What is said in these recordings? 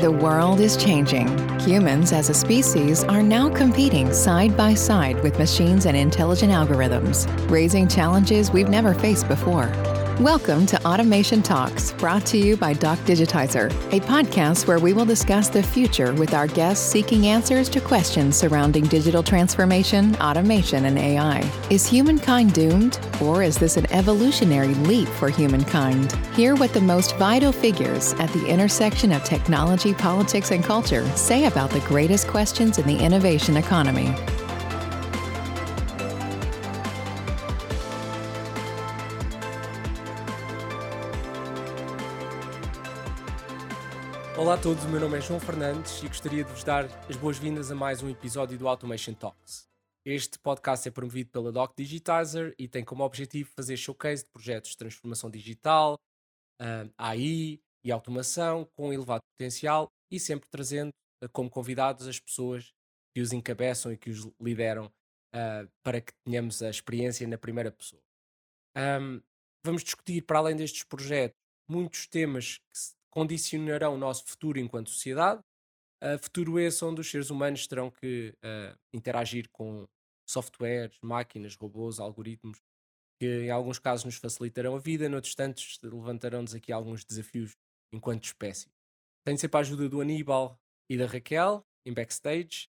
The world is changing. Humans as a species are now competing side by side with machines and intelligent algorithms, raising challenges we've never faced before. Welcome to Automation Talks, brought to you by Doc Digitizer, a podcast where we will discuss the future with our guests seeking answers to questions surrounding digital transformation, automation, and AI. Is humankind doomed, or is this an evolutionary leap for humankind? Hear what the most vital figures at the intersection of technology, politics, and culture say about the greatest questions in the innovation economy. Olá a todos, o meu nome é João Fernandes e gostaria de vos dar as boas-vindas a mais um episódio do Automation Talks. Este podcast é promovido pela Doc Digitizer e tem como objetivo fazer showcase de projetos de transformação digital, AI e automação com elevado potencial e sempre trazendo uh, como convidados as pessoas que os encabeçam e que os lideram uh, para que tenhamos a experiência na primeira pessoa. Vamos discutir, para além destes projetos, muitos temas que condicionarão o nosso futuro enquanto sociedade. Uh, futuro esse onde os seres humanos terão que uh, interagir com softwares, máquinas, robôs, algoritmos, que em alguns casos nos facilitarão a vida, noutros tantos levantarão-nos aqui alguns desafios enquanto espécie. Tenho sempre a ajuda do Aníbal e da Raquel em backstage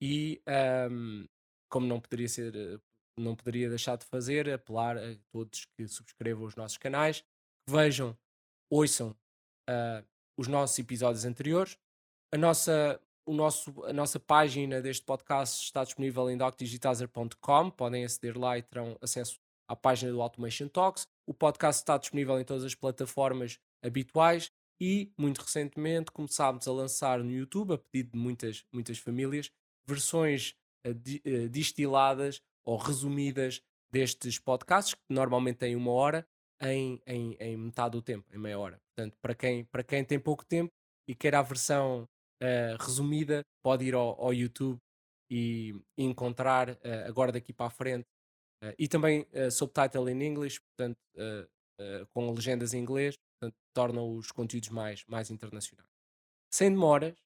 e um, como não poderia ser não poderia deixar de fazer, apelar a todos que subscrevam os nossos canais, que vejam, ouçam uh, os nossos episódios anteriores. A nossa, o nosso, a nossa página deste podcast está disponível em docdigitizer.com. Podem aceder lá e terão acesso à página do Automation Talks. O podcast está disponível em todas as plataformas habituais e, muito recentemente, começámos a lançar no YouTube, a pedido de muitas, muitas famílias, versões uh, di, uh, distiladas ou resumidas destes podcasts, que normalmente têm uma hora, em, em, em, metade do tempo, em meia hora. Portanto, para quem, para quem tem pouco tempo e quer a versão uh, resumida, pode ir ao, ao YouTube e, e encontrar uh, agora daqui para a frente. Uh, e também subtitle em inglês, portanto, com legendas em inglês, portanto, torna os conteúdos mais, mais internacionais. Sem demoras,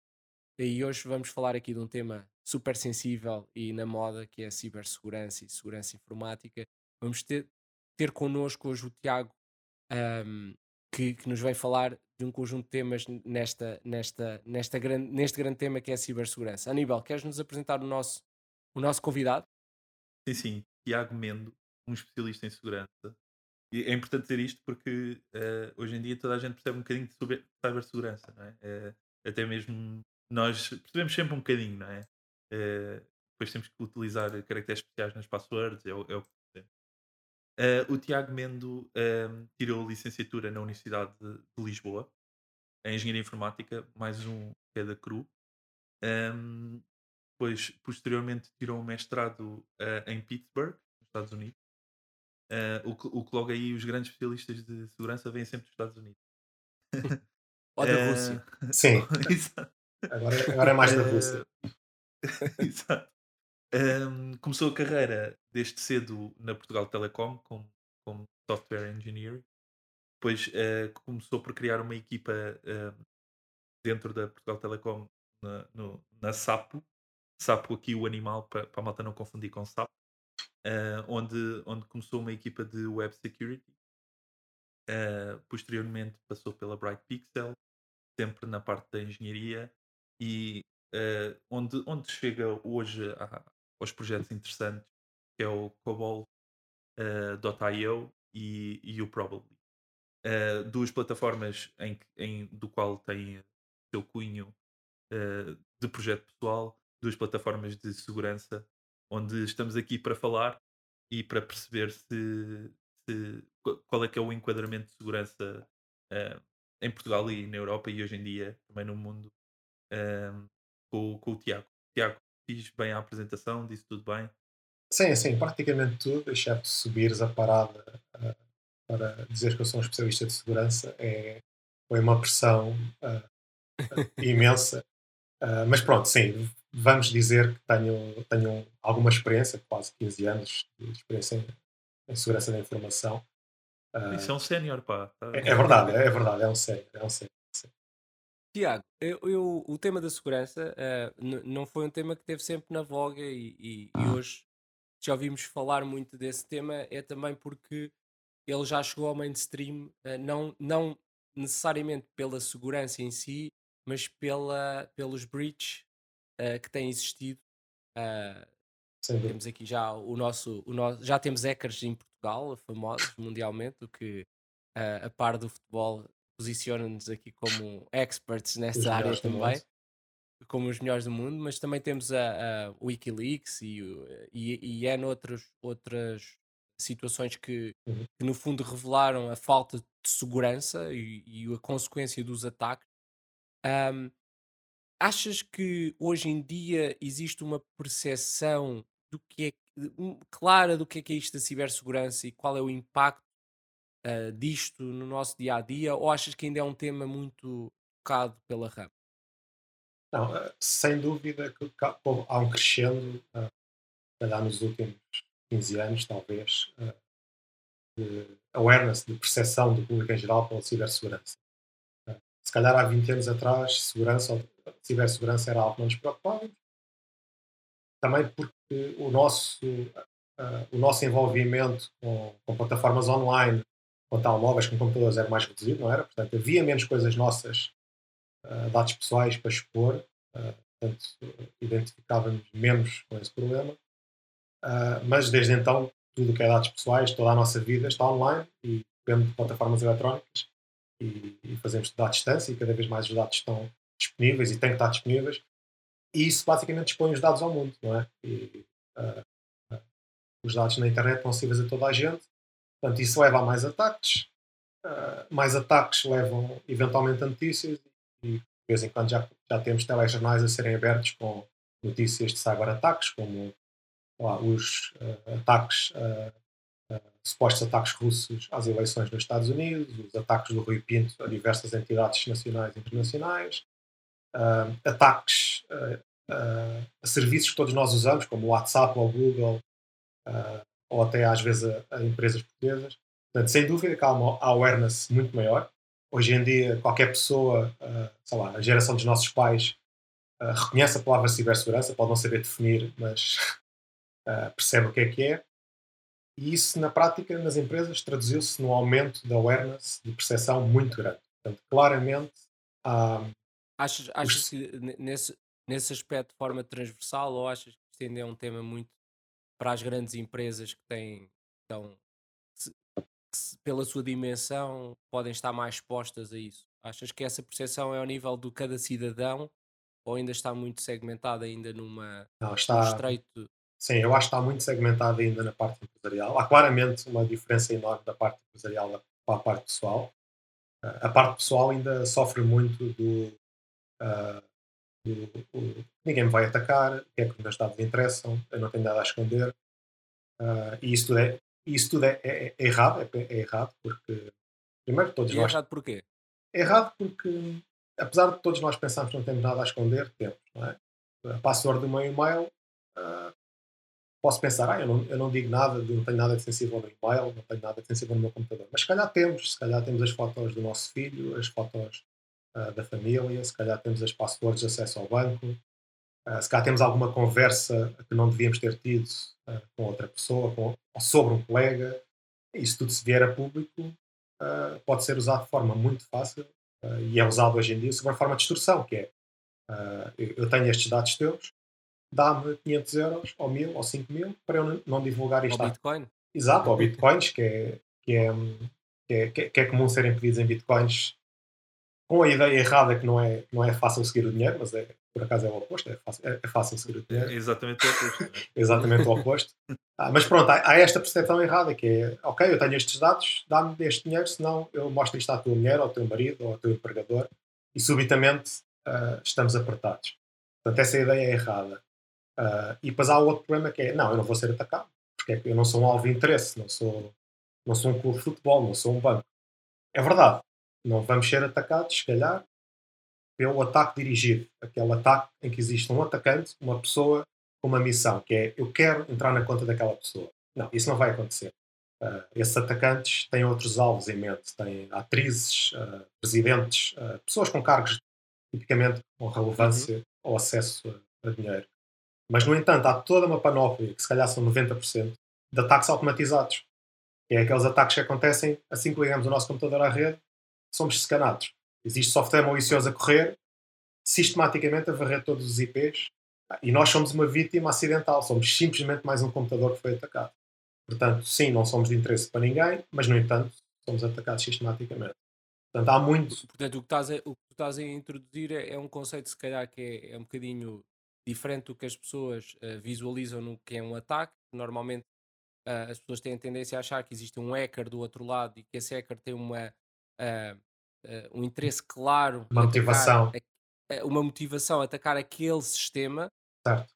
e hoje vamos falar aqui de um tema super sensível e na moda, que é a cibersegurança e segurança informática. Vamos ter, ter connosco hoje o Tiago, um, que, que, nos vai falar de um conjunto de temas nesta, nesta, nesta grande, neste grande tema que é a cibersegurança. Aníbal, queres nos apresentar o nosso, o nosso convidado? Sim, sim, Tiago Mendo, um especialista em segurança. E é importante dizer isto porque uh, hoje em dia toda a gente percebe um bocadinho sobre cibersegurança, não é? Uh, até mesmo nós percebemos sempre um bocadinho, não é? Uh, depois temos que utilizar caracteres especiais nas passwords, é o, é o Uh, o Tiago Mendo uh, tirou licenciatura na Universidade de, de, Lisboa, em Engenharia Informática, mais um que é da CRU. Um, depois, posteriormente, tirou um mestrado uh, em Pittsburgh, nos Estados Unidos. o, que, o que logo aí os grandes especialistas de segurança vêm sempre dos Estados Unidos. Ou da Rússia. Sim. agora, agora é mais da Rússia. Exato. Um, começou a carreira desde cedo na Portugal Telecom como, como software engineer. Depois uh, começou por criar uma equipa uh, dentro da Portugal Telecom na, no, na Sapo. Sapo aqui o animal para, a malta não confundir com Sapo. Uh, onde, onde começou uma equipa de web security. posteriormente passou pela Bright Pixel, sempre na parte da engenharia e Uh, onde, onde chega hoje a, aos projetos interessantes, que é o Cobol.io uh, e, e o Probably. Uh, duas plataformas em, em, do qual tem seu cunho uh, de projeto pessoal, duas plataformas de segurança, onde estamos aqui para falar e para perceber se, se qual é que é o enquadramento de segurança uh, em Portugal e na Europa e hoje em dia também no mundo com, com o Tiago. Tiago, fiz bem a apresentação, disse tudo bem? Sim, sim, praticamente tudo, exceto subires a parada uh, para dizer que eu sou um especialista de segurança, é, foi uma pressão uh, imensa. Uh, mas pronto, sim, vamos dizer que tenho, tenho alguma experiência, quase 15 anos de experiência em, em segurança da informação. Isso é um sénior, pá. É, é, verdade, é, verdade, é um sénior. É um sénior. Tiago, eu, eu- o tema da segurança n- não foi um tema que teve sempre na voga e, e- e hoje já ouvimos falar muito desse tema, é também porque ele já chegou ao mainstream, eh, não, não necessariamente pela segurança em si, mas pela, pelos breaches eh, que têm existido. temos aqui já o nosso, o nosso já temos hackers em Portugal, famosos mundialmente, o que a par do futebol posiciona-nos aqui como experts nessa área também, como os melhores do mundo, mas também temos a, a Wikileaks e, e, e é noutras outras situações que, Uhum. que no fundo revelaram a falta de segurança e, e a consequência dos ataques. Ahm, achas que hoje em dia existe uma percepção do que é um- clara do que é que é isto da cibersegurança e qual é o impacto ah, disto no nosso dia a dia? Ou achas que ainda é um tema muito tocado pela rama? Não, eh, sem dúvida que há um crescendo, eh, calhar nos últimos 15 anos, talvez, de awareness, de percepção do público em geral pela cibersegurança. Se calhar há 20 anos atrás, segurança, ou cibersegurança era algo que não nos preocupava. Também porque o nosso, o nosso envolvimento com, com plataformas online, com telemóveis, com computadores, era mais reduzido, não era? Portanto, havia menos coisas nossas uh, dados pessoais para expor, uh, portanto, identificávamos menos com esse problema. Uh, mas desde então, tudo o que é dados pessoais, toda a nossa vida está online e depende de plataformas eletrónicas e, e fazemos tudo à distância e cada vez mais os dados estão disponíveis e têm que estar disponíveis. E isso basicamente expõe os dados ao mundo, não é? E, os dados na internet estão acessíveis a toda a gente, portanto, isso leva a mais ataques. mais ataques levam eventualmente a notícias e de vez em quando já, já temos telejornais a serem abertos com notícias de cyberataques, como lá, os uh, ataques, uh, uh, supostos ataques russos às eleições nos Estados Unidos, os ataques do Rui Pinto a diversas entidades nacionais e internacionais, ataques a serviços que todos nós usamos, como o WhatsApp ou o Google, ou até às vezes a, a empresas portuguesas. Portanto, sem dúvida que há uma awareness muito maior. Hoje em dia, qualquer pessoa, uh, sei lá, a geração dos nossos pais uh, reconhece a palavra cibersegurança, pode não saber definir, mas uh, percebe o que é que é. E isso, na prática, nas empresas, traduziu-se num aumento de awareness, de percepção muito grande. Portanto, claramente há. Achas, achas que nesse, nesse aspecto de forma transversal ou achas que isto ainda é um tema muito para as grandes empresas que têm, então, se, pela sua dimensão, podem estar mais expostas a isso? Achas que essa percepção é ao nível do cada cidadão ou ainda está muito segmentada ainda numa Não, está, estreito? Sim, eu acho que está muito segmentada ainda na parte empresarial. Há claramente uma diferença enorme da parte empresarial para a parte pessoal. A parte pessoal ainda sofre muito do, uh, ninguém me vai atacar, o que é que os meus dados interessam, eu não tenho nada a esconder. Uh, e isso tudo é, isso tudo é, é, é errado, é, é, errado porque primeiro todos e nós. É errado porquê? É errado porque apesar de todos nós pensarmos que não temos nada a esconder, temos, não é? A password do meu e-mail uh, posso pensar, ah, eu não, eu não digo nada, não tenho nada de sensível no e-mail, não tenho nada de sensível no meu computador. Mas se calhar temos, se calhar temos as fotos do nosso filho, as fotos uh, da família, se calhar temos as passwords de acesso ao banco, uh, se calhar temos alguma conversa que não devíamos ter tido uh, com outra pessoa, com, ou sobre um colega. Isso tudo, se vier a público, pode ser usado de forma muito fácil e é usado hoje em dia sob a forma de extorsão, que é eu tenho estes dados teus, dá-me 500 euros, ou 1000, ou 5 mil, para eu não divulgar isto. Ao Bitcoin? Exato, ou Bitcoins, que é, que, é, que, é, que é comum serem pedidos em Bitcoins com a ideia errada que não é, não é fácil seguir o dinheiro, mas é, por acaso é o oposto, é fácil, é, é fácil seguir o dinheiro. É exatamente o oposto. Né? exatamente o oposto. Ah, mas pronto, há, há, esta percepção errada que é, ok, eu tenho estes dados, dá-me este dinheiro, senão eu mostro isto à tua mulher, ao teu marido, ou ao teu empregador, e subitamente uh, estamos apertados. Portanto, essa ideia é errada. Uh, e depois há outro problema que é, não, eu não vou ser atacado, porque eu não sou um alvo de interesse, não sou, não sou um clube de futebol, não sou um banco. É verdade, não vamos ser atacados, se calhar, pelo ataque dirigido, aquele ataque em que existe um atacante, uma pessoa com uma missão, que é eu quero entrar na conta daquela pessoa. Não, isso não vai acontecer. Uh, esses atacantes têm outros alvos em mente, têm atrizes, uh, presidentes, pessoas com cargos tipicamente com relevância uhum. ao acesso a, a, dinheiro. Mas, no entanto, há toda uma panóplia, que se calhar são 90%, de ataques automatizados. Que é aqueles ataques que acontecem assim que ligamos o nosso computador à rede, somos scanados. Existe software malicioso a correr, sistematicamente a varrer todos os IPs, e nós somos uma vítima acidental, somos simplesmente mais um computador que foi atacado. Portanto, sim, não somos de interesse para ninguém, mas, no entanto, somos atacados sistematicamente. Portanto, há muito. Portanto, o que estás a, o que estás a introduzir é, é, um conceito, se calhar, que é, é um bocadinho diferente do que as pessoas uh, visualizam no que é um ataque. Normalmente, uh, as pessoas têm a tendência a achar que existe um hacker do outro lado e que esse hacker tem uma, uh, um interesse claro, uma motivação, a, uma motivação a atacar aquele sistema. Certo.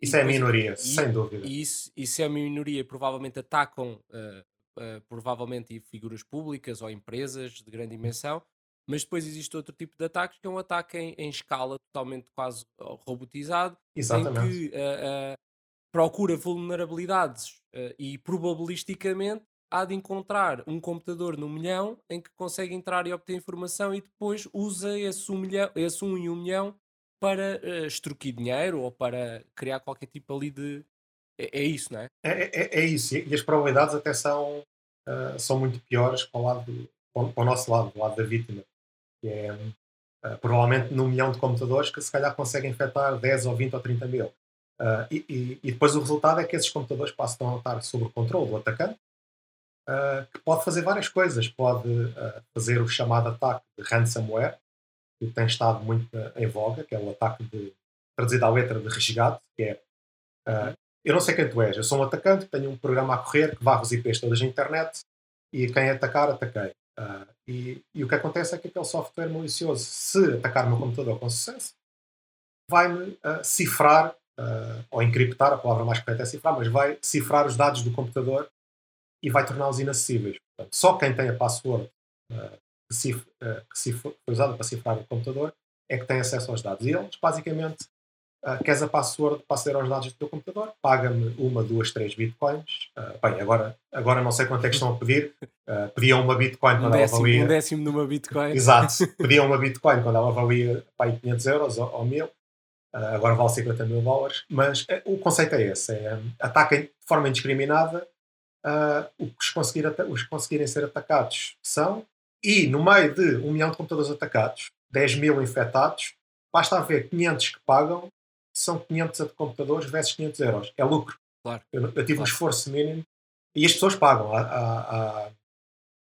isso é a minoria, e, sem dúvida. E isso, isso é a minoria, provavelmente atacam uh, provavelmente figuras públicas ou empresas de grande dimensão, mas depois existe outro tipo de ataques que é um ataque em, em escala totalmente quase robotizado, Exatamente. em que uh, uh, procura vulnerabilidades e probabilisticamente há de encontrar um computador no milhão em que consegue entrar e obter informação e depois usa esse um, milhão, esse um um milhão para uh, dinheiro ou para criar qualquer tipo ali de. É, é isso, não é? É, é? é, isso. E as probabilidades até são uh, são muito piores para o, lado, para o nosso lado, do lado da vítima. Que é, uh, provavelmente num milhão de computadores que se calhar conseguem infectar 10 ou 20 ou 30 mil. E, e, e, depois o resultado é que esses computadores passam a estar sob o controle do atacante, que pode fazer várias coisas. Pode fazer o chamado ataque de ransomware, que tem estado muito em voga, que é o ataque de, traduzido à letra de resgate, que é eu não sei quem tu és, eu sou um atacante, tenho um programa a correr que varre os IPs todas na internet e quem atacar, ataquei. Uh, e, e, o que acontece é que aquele software malicioso, se atacar o meu computador com sucesso, vai-me uh, cifrar, uh, ou encriptar, a palavra mais correta é cifrar, mas vai cifrar os dados do computador e vai torná-los inacessíveis. Portanto, só quem tem a password que, cif, que foi usada para cifrar o computador é que tem acesso aos dados. E eles, basicamente, Uh, queres a password para aceder aos dados do teu computador? Paga-me uma, duas, três bitcoins. Uh, bem, agora, agora não sei quanto é que estão a pedir. Uh, pediam uma bitcoin um quando décimo, ela valia. Um décimo numa bitcoin. Exato. Pediam uma bitcoin quando ela valia pá, 500 euros ou, ou 1000. Uh, agora vale 50 mil dólares. Mas o conceito é esse: é, ataquem de forma indiscriminada. Os, conseguir os conseguirem ser atacados são. E no meio de um milhão de computadores atacados, 10 mil infectados, basta haver 500 que pagam são 500 computadores versus 500 euros. É lucro. Claro. Eu, eu tive claro. um esforço mínimo e as pessoas pagam. A, a,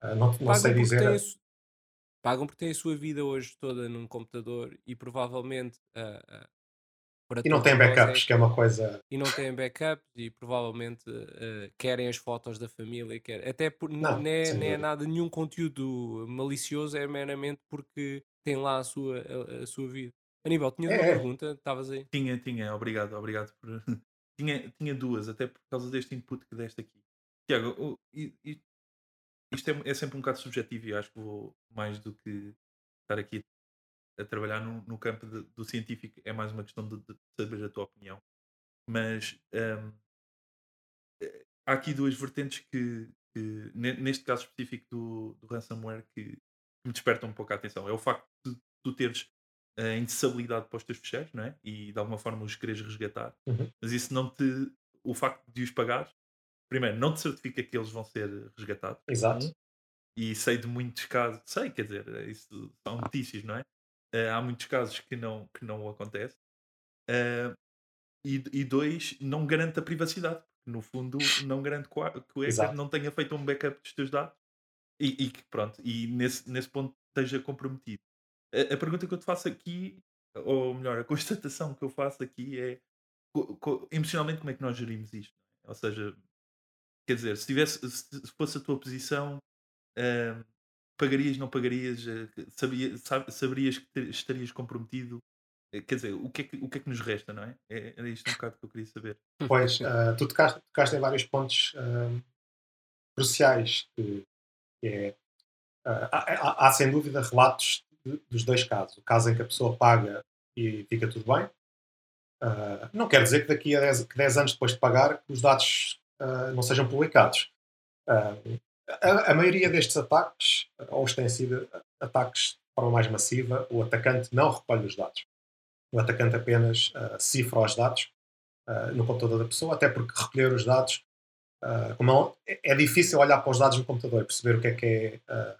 a, não, não pagam sei dizer. A... Pagam porque têm a sua vida hoje toda num computador e provavelmente. E não têm backups, é, que é uma coisa. E não têm backups e provavelmente uh, querem as fotos da família. Querem, até por, não, nem, é, nem é nada, nenhum conteúdo malicioso, é meramente porque tem lá a sua, a, a sua vida. Aníbal, tinha é, uma pergunta? Estavas aí? Tinha, tinha, obrigado, obrigado por. tinha, tinha duas, até por causa deste input que deste aqui. Tiago, o, isto é, é, sempre um bocado subjetivo e acho que vou mais do que estar aqui a trabalhar no, no campo de, do científico, é mais uma questão de, de saber a tua opinião. Mas um, eh, há aqui duas vertentes que, que, neste caso específico do, do ransomware, que, me despertam um pouco a atenção. É o facto de tu teres a indecibilidade para os teus fecheiros, não é? E de alguma forma os queres resgatar. Uhum. Mas isso não te. O facto de os pagar, primeiro, não te certifica que eles vão ser resgatados. Exato. E sei de muitos casos, sei, quer dizer, isso são notícias, não é? Uh, há muitos casos que não, que não acontece. Uh, e, e dois, não garante a privacidade. No fundo, não garante que o hacker não tenha feito um backup dos teus dados e, que pronto, e nesse, nesse ponto esteja comprometido a, a, pergunta que eu te faço aqui, ou melhor, a constatação que eu faço aqui é co, co, emocionalmente como é que nós gerimos isto? Ou seja, quer dizer, se, tivesse, se fosse a tua posição, uh, pagarias, não pagarias, uh, sabia, sab, saberias que te, estarias comprometido? Uh, quer dizer, o que, é que, o que é que nos resta, não é? é era isto um bocado que eu queria saber. Pois, uh, tu tocaste, tocaste em vários pontos cruciais, que, que é, há, há, há, sem dúvida relatos dos dois casos. O caso em que a pessoa paga e fica tudo bem. Uh, não quer dizer que daqui a 10, que 10 anos depois de pagar os dados uh, não sejam publicados. Uh, a, a, maioria destes ataques, ou os têm sido ataques forma mais massiva, o atacante não recolhe os dados. O atacante apenas uh, cifra os dados uh, no computador da pessoa, até porque recolher os dados, uh, como é, é, difícil olhar para os dados no computador e perceber o que é que é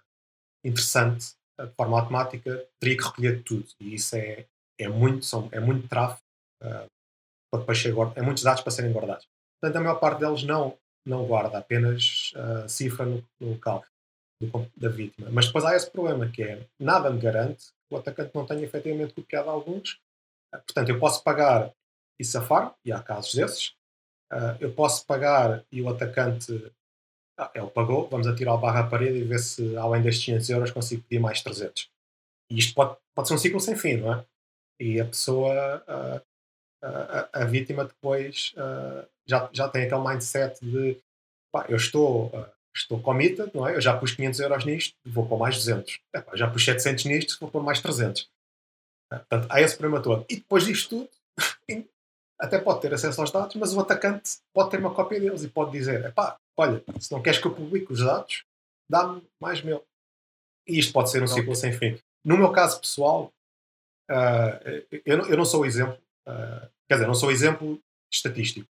interessante de forma automática, teria que recolher tudo. E isso é, é muito, são, é muito tráfego, para depois é muitos dados para serem guardados. Portanto, a maior parte deles não, não guarda, apenas cifra no, no local do, da vítima. Mas depois há esse problema, que é nada me garante que o atacante não tenha efetivamente copiado alguns. Ah, portanto, eu posso pagar e safar, e há casos desses. Uh, eu posso pagar e o atacante, ah, ele pagou, vamos atirar o barra à parede e ver se além destes 500 euros consigo pedir mais 300. E isto pode, pode ser um ciclo sem fim, não é? E a pessoa, uh, a, a, vítima depois já, já tem aquele mindset de pá, eu estou estou committed, não é? Eu já pus 500 euros nisto, vou pôr mais 200. Epá, já pus 700 nisto, vou pôr mais 300. Portanto, há esse problema todo. E depois disto tudo, até pode ter acesso aos dados, mas o atacante pode ter uma cópia deles e pode dizer: epá, olha, se não queres que eu publique os dados, dá-me mais meu. E isto pode ser um ciclo sem fim. No meu caso pessoal, uh, eu, eu, não sou o exemplo, uh, quer dizer, não sou o exemplo estatístico.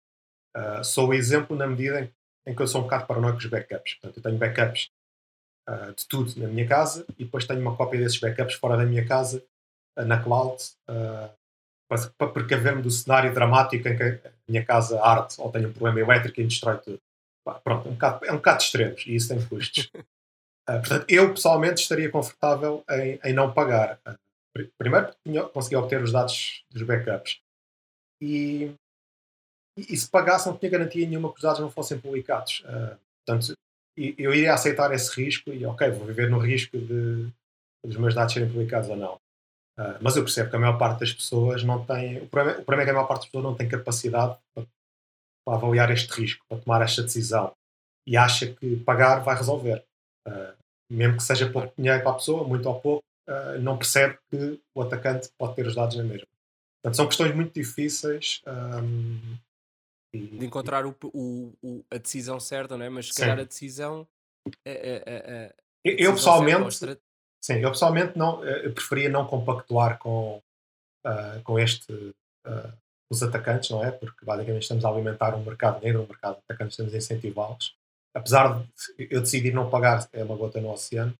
Uh, sou o exemplo na medida em em que eu sou um bocado paranoico com os backups. Portanto, eu tenho backups uh, de tudo na minha casa e depois tenho uma cópia desses backups fora da minha casa, uh, na cloud, para, para precaver-me do cenário dramático em que a minha casa arde ou tenho um problema elétrico e destrói tudo. pronto, é um, bocado, é um bocado de extremos e isso tem custos. portanto, eu pessoalmente estaria confortável em, em não pagar. primeiro, consegui obter os dados dos backups. E, e, se pagasse não tinha garantia nenhuma que os dados não fossem publicados. Uh, portanto, eu iria aceitar esse risco e, ok, vou viver no risco de, de os meus dados serem publicados ou não. Uh, mas eu percebo que a maior parte das pessoas não tem. O problema, o problema é que a maior parte das pessoas não tem capacidade para, para, avaliar este risco, para tomar esta decisão. E acha que pagar vai resolver. Uh, mesmo que seja pouco dinheiro para a pessoa, muito ou pouco, uh, não percebe que o atacante pode ter os dados na mesma. Portanto, são questões muito difíceis. Um, de encontrar o, o, o, a decisão certa, não é? Mas se calhar a decisão. A, a, a eu pessoalmente. Sim, eu pessoalmente não, eh, eu preferia não compactuar com, uh, com este. Uh, os atacantes, não é? Porque basicamente estamos a alimentar um mercado negro, um mercado de atacantes, estamos a incentivá-los. Apesar de eu decidir não pagar, é uma gota no oceano.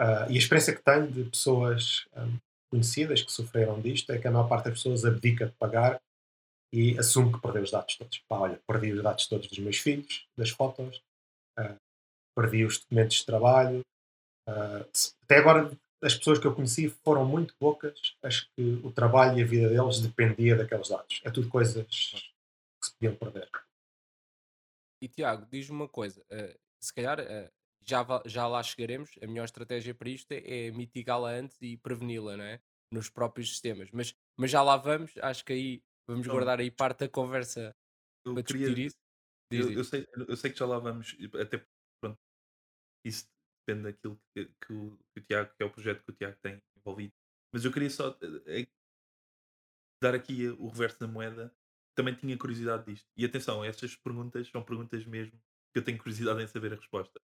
Uh, e a experiência que tenho de pessoas um, conhecidas que sofreram disto é que a maior parte das pessoas abdica de pagar e assumo que perdeu os dados todos. Pá, olha, perdi os dados todos dos meus filhos, das fotos, uh, perdi os documentos de trabalho. Uh, até agora, as pessoas que eu conheci foram muito poucas as que o trabalho e a vida deles dependia daqueles dados. É tudo coisas que se podiam perder. E Tiago, diz-me uma coisa: uh, se calhar já, já lá chegaremos. A melhor estratégia para isto é, é mitigá-la antes e preveni-la, não é? Nos próprios sistemas. Mas, mas já lá vamos, acho que aí Vamos então, guardar aí parte da conversa para discutir queria, isso. Diz, eu, eu, sei, eu sei que já lá vamos, até pronto, isso depende daquilo que, que, o, que, o, Tiago, que é o projeto que o Tiago tem envolvido. Mas eu queria só é, dar aqui o reverso da moeda. Também tinha curiosidade disto. E atenção, estas perguntas são perguntas mesmo que eu tenho curiosidade em saber a resposta.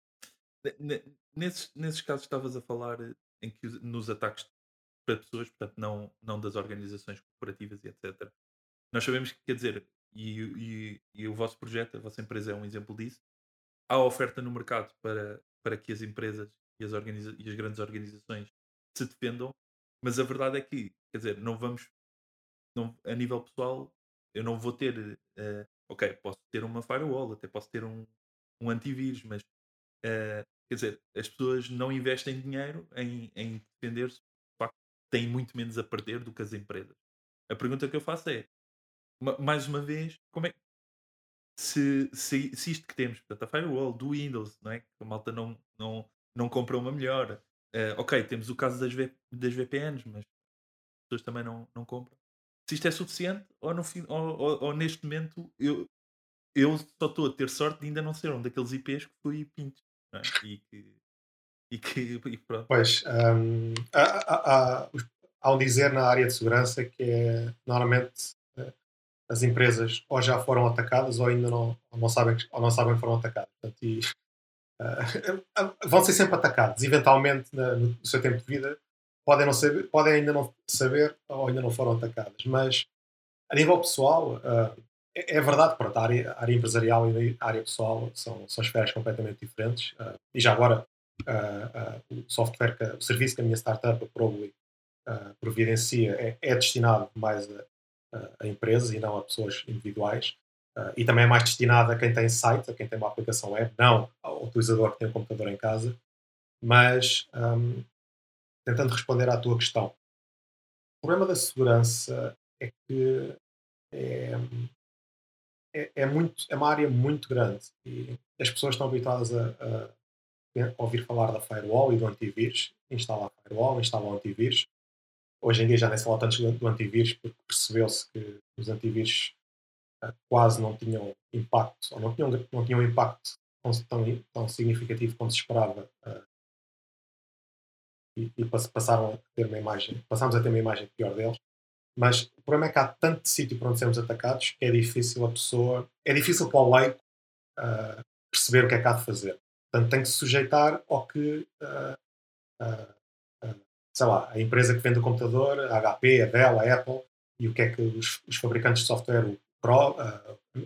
Nesses, nesses casos estavas a falar em que nos ataques para pessoas, portanto, não, não das organizações corporativas e etc nós sabemos que, quer dizer, e, e, e, o vosso projeto, a vossa empresa é um exemplo disso, há oferta no mercado para, para que as empresas e as, organiza e as grandes organizações se defendam, mas a verdade é que, quer dizer, não vamos, não, a nível pessoal, eu não vou ter, uh, ok, posso ter uma firewall, até posso ter um, um antivírus, mas uh, quer dizer, as pessoas não investem dinheiro em, em defender-se, de facto, têm muito menos a perder do que as empresas. A pergunta que eu faço é: mais uma vez, como é se, se, se isto que temos, portanto, a firewall do Windows, não é? A malta não, não, não compra uma melhor. Uh, ok, temos o caso das, v, das VPNs, mas as pessoas também não, não compram. Se isto é suficiente, ou, no, ou, ou, ou neste momento eu, eu só estou a ter sorte de ainda não ser um daqueles IPs que fui pinto. É? E que. E que e pronto. Pois, um, há, há, há, um dizer na área de segurança que é normalmente as empresas ou já foram atacadas ou ainda não, ou não, sabem, ou não sabem que foram atacadas. Portanto, e, uh, vão ser sempre atacados. Eventualmente, na, no seu tempo de vida, podem, não saber, podem ainda não saber ou ainda não foram atacadas. Mas, a nível pessoal, uh, é, é, verdade, pronto, a área, a área empresarial e a área pessoal são, são esferas completamente diferentes. Uh, e já agora, o software, que, o serviço que a minha startup, a Probably, providencia é, é, destinado mais a, a, empresas e não a pessoas individuais. e também é mais destinado a quem tem site, a quem tem uma aplicação web, não ao utilizador que tem um computador em casa. Mas um, tentando responder à tua questão. O problema da segurança é que é, é, é, muito, é uma área muito grande e as pessoas estão habituadas a, a ouvir falar da firewall e do antivírus, instalar a firewall, instalar o antivírus. Hoje em dia já nem se fala tanto do antivírus porque percebeu-se que os antivírus uh, quase não tinham impacto, ou não tinham, não tinham impacto tão, tão significativo como se esperava uh, e, e passaram a ter uma imagem, passámos a ter uma imagem pior deles. Mas o problema é que há tanto sítio para onde sermos atacados que é difícil a pessoa, é difícil para o leigo uh, perceber o que é que há de fazer. Portanto, tem que se sujeitar ao que, uh, sei lá, a empresa que vende o computador, a HP, a Dell, a Apple, e o que é que os, os fabricantes de software, o, Pro,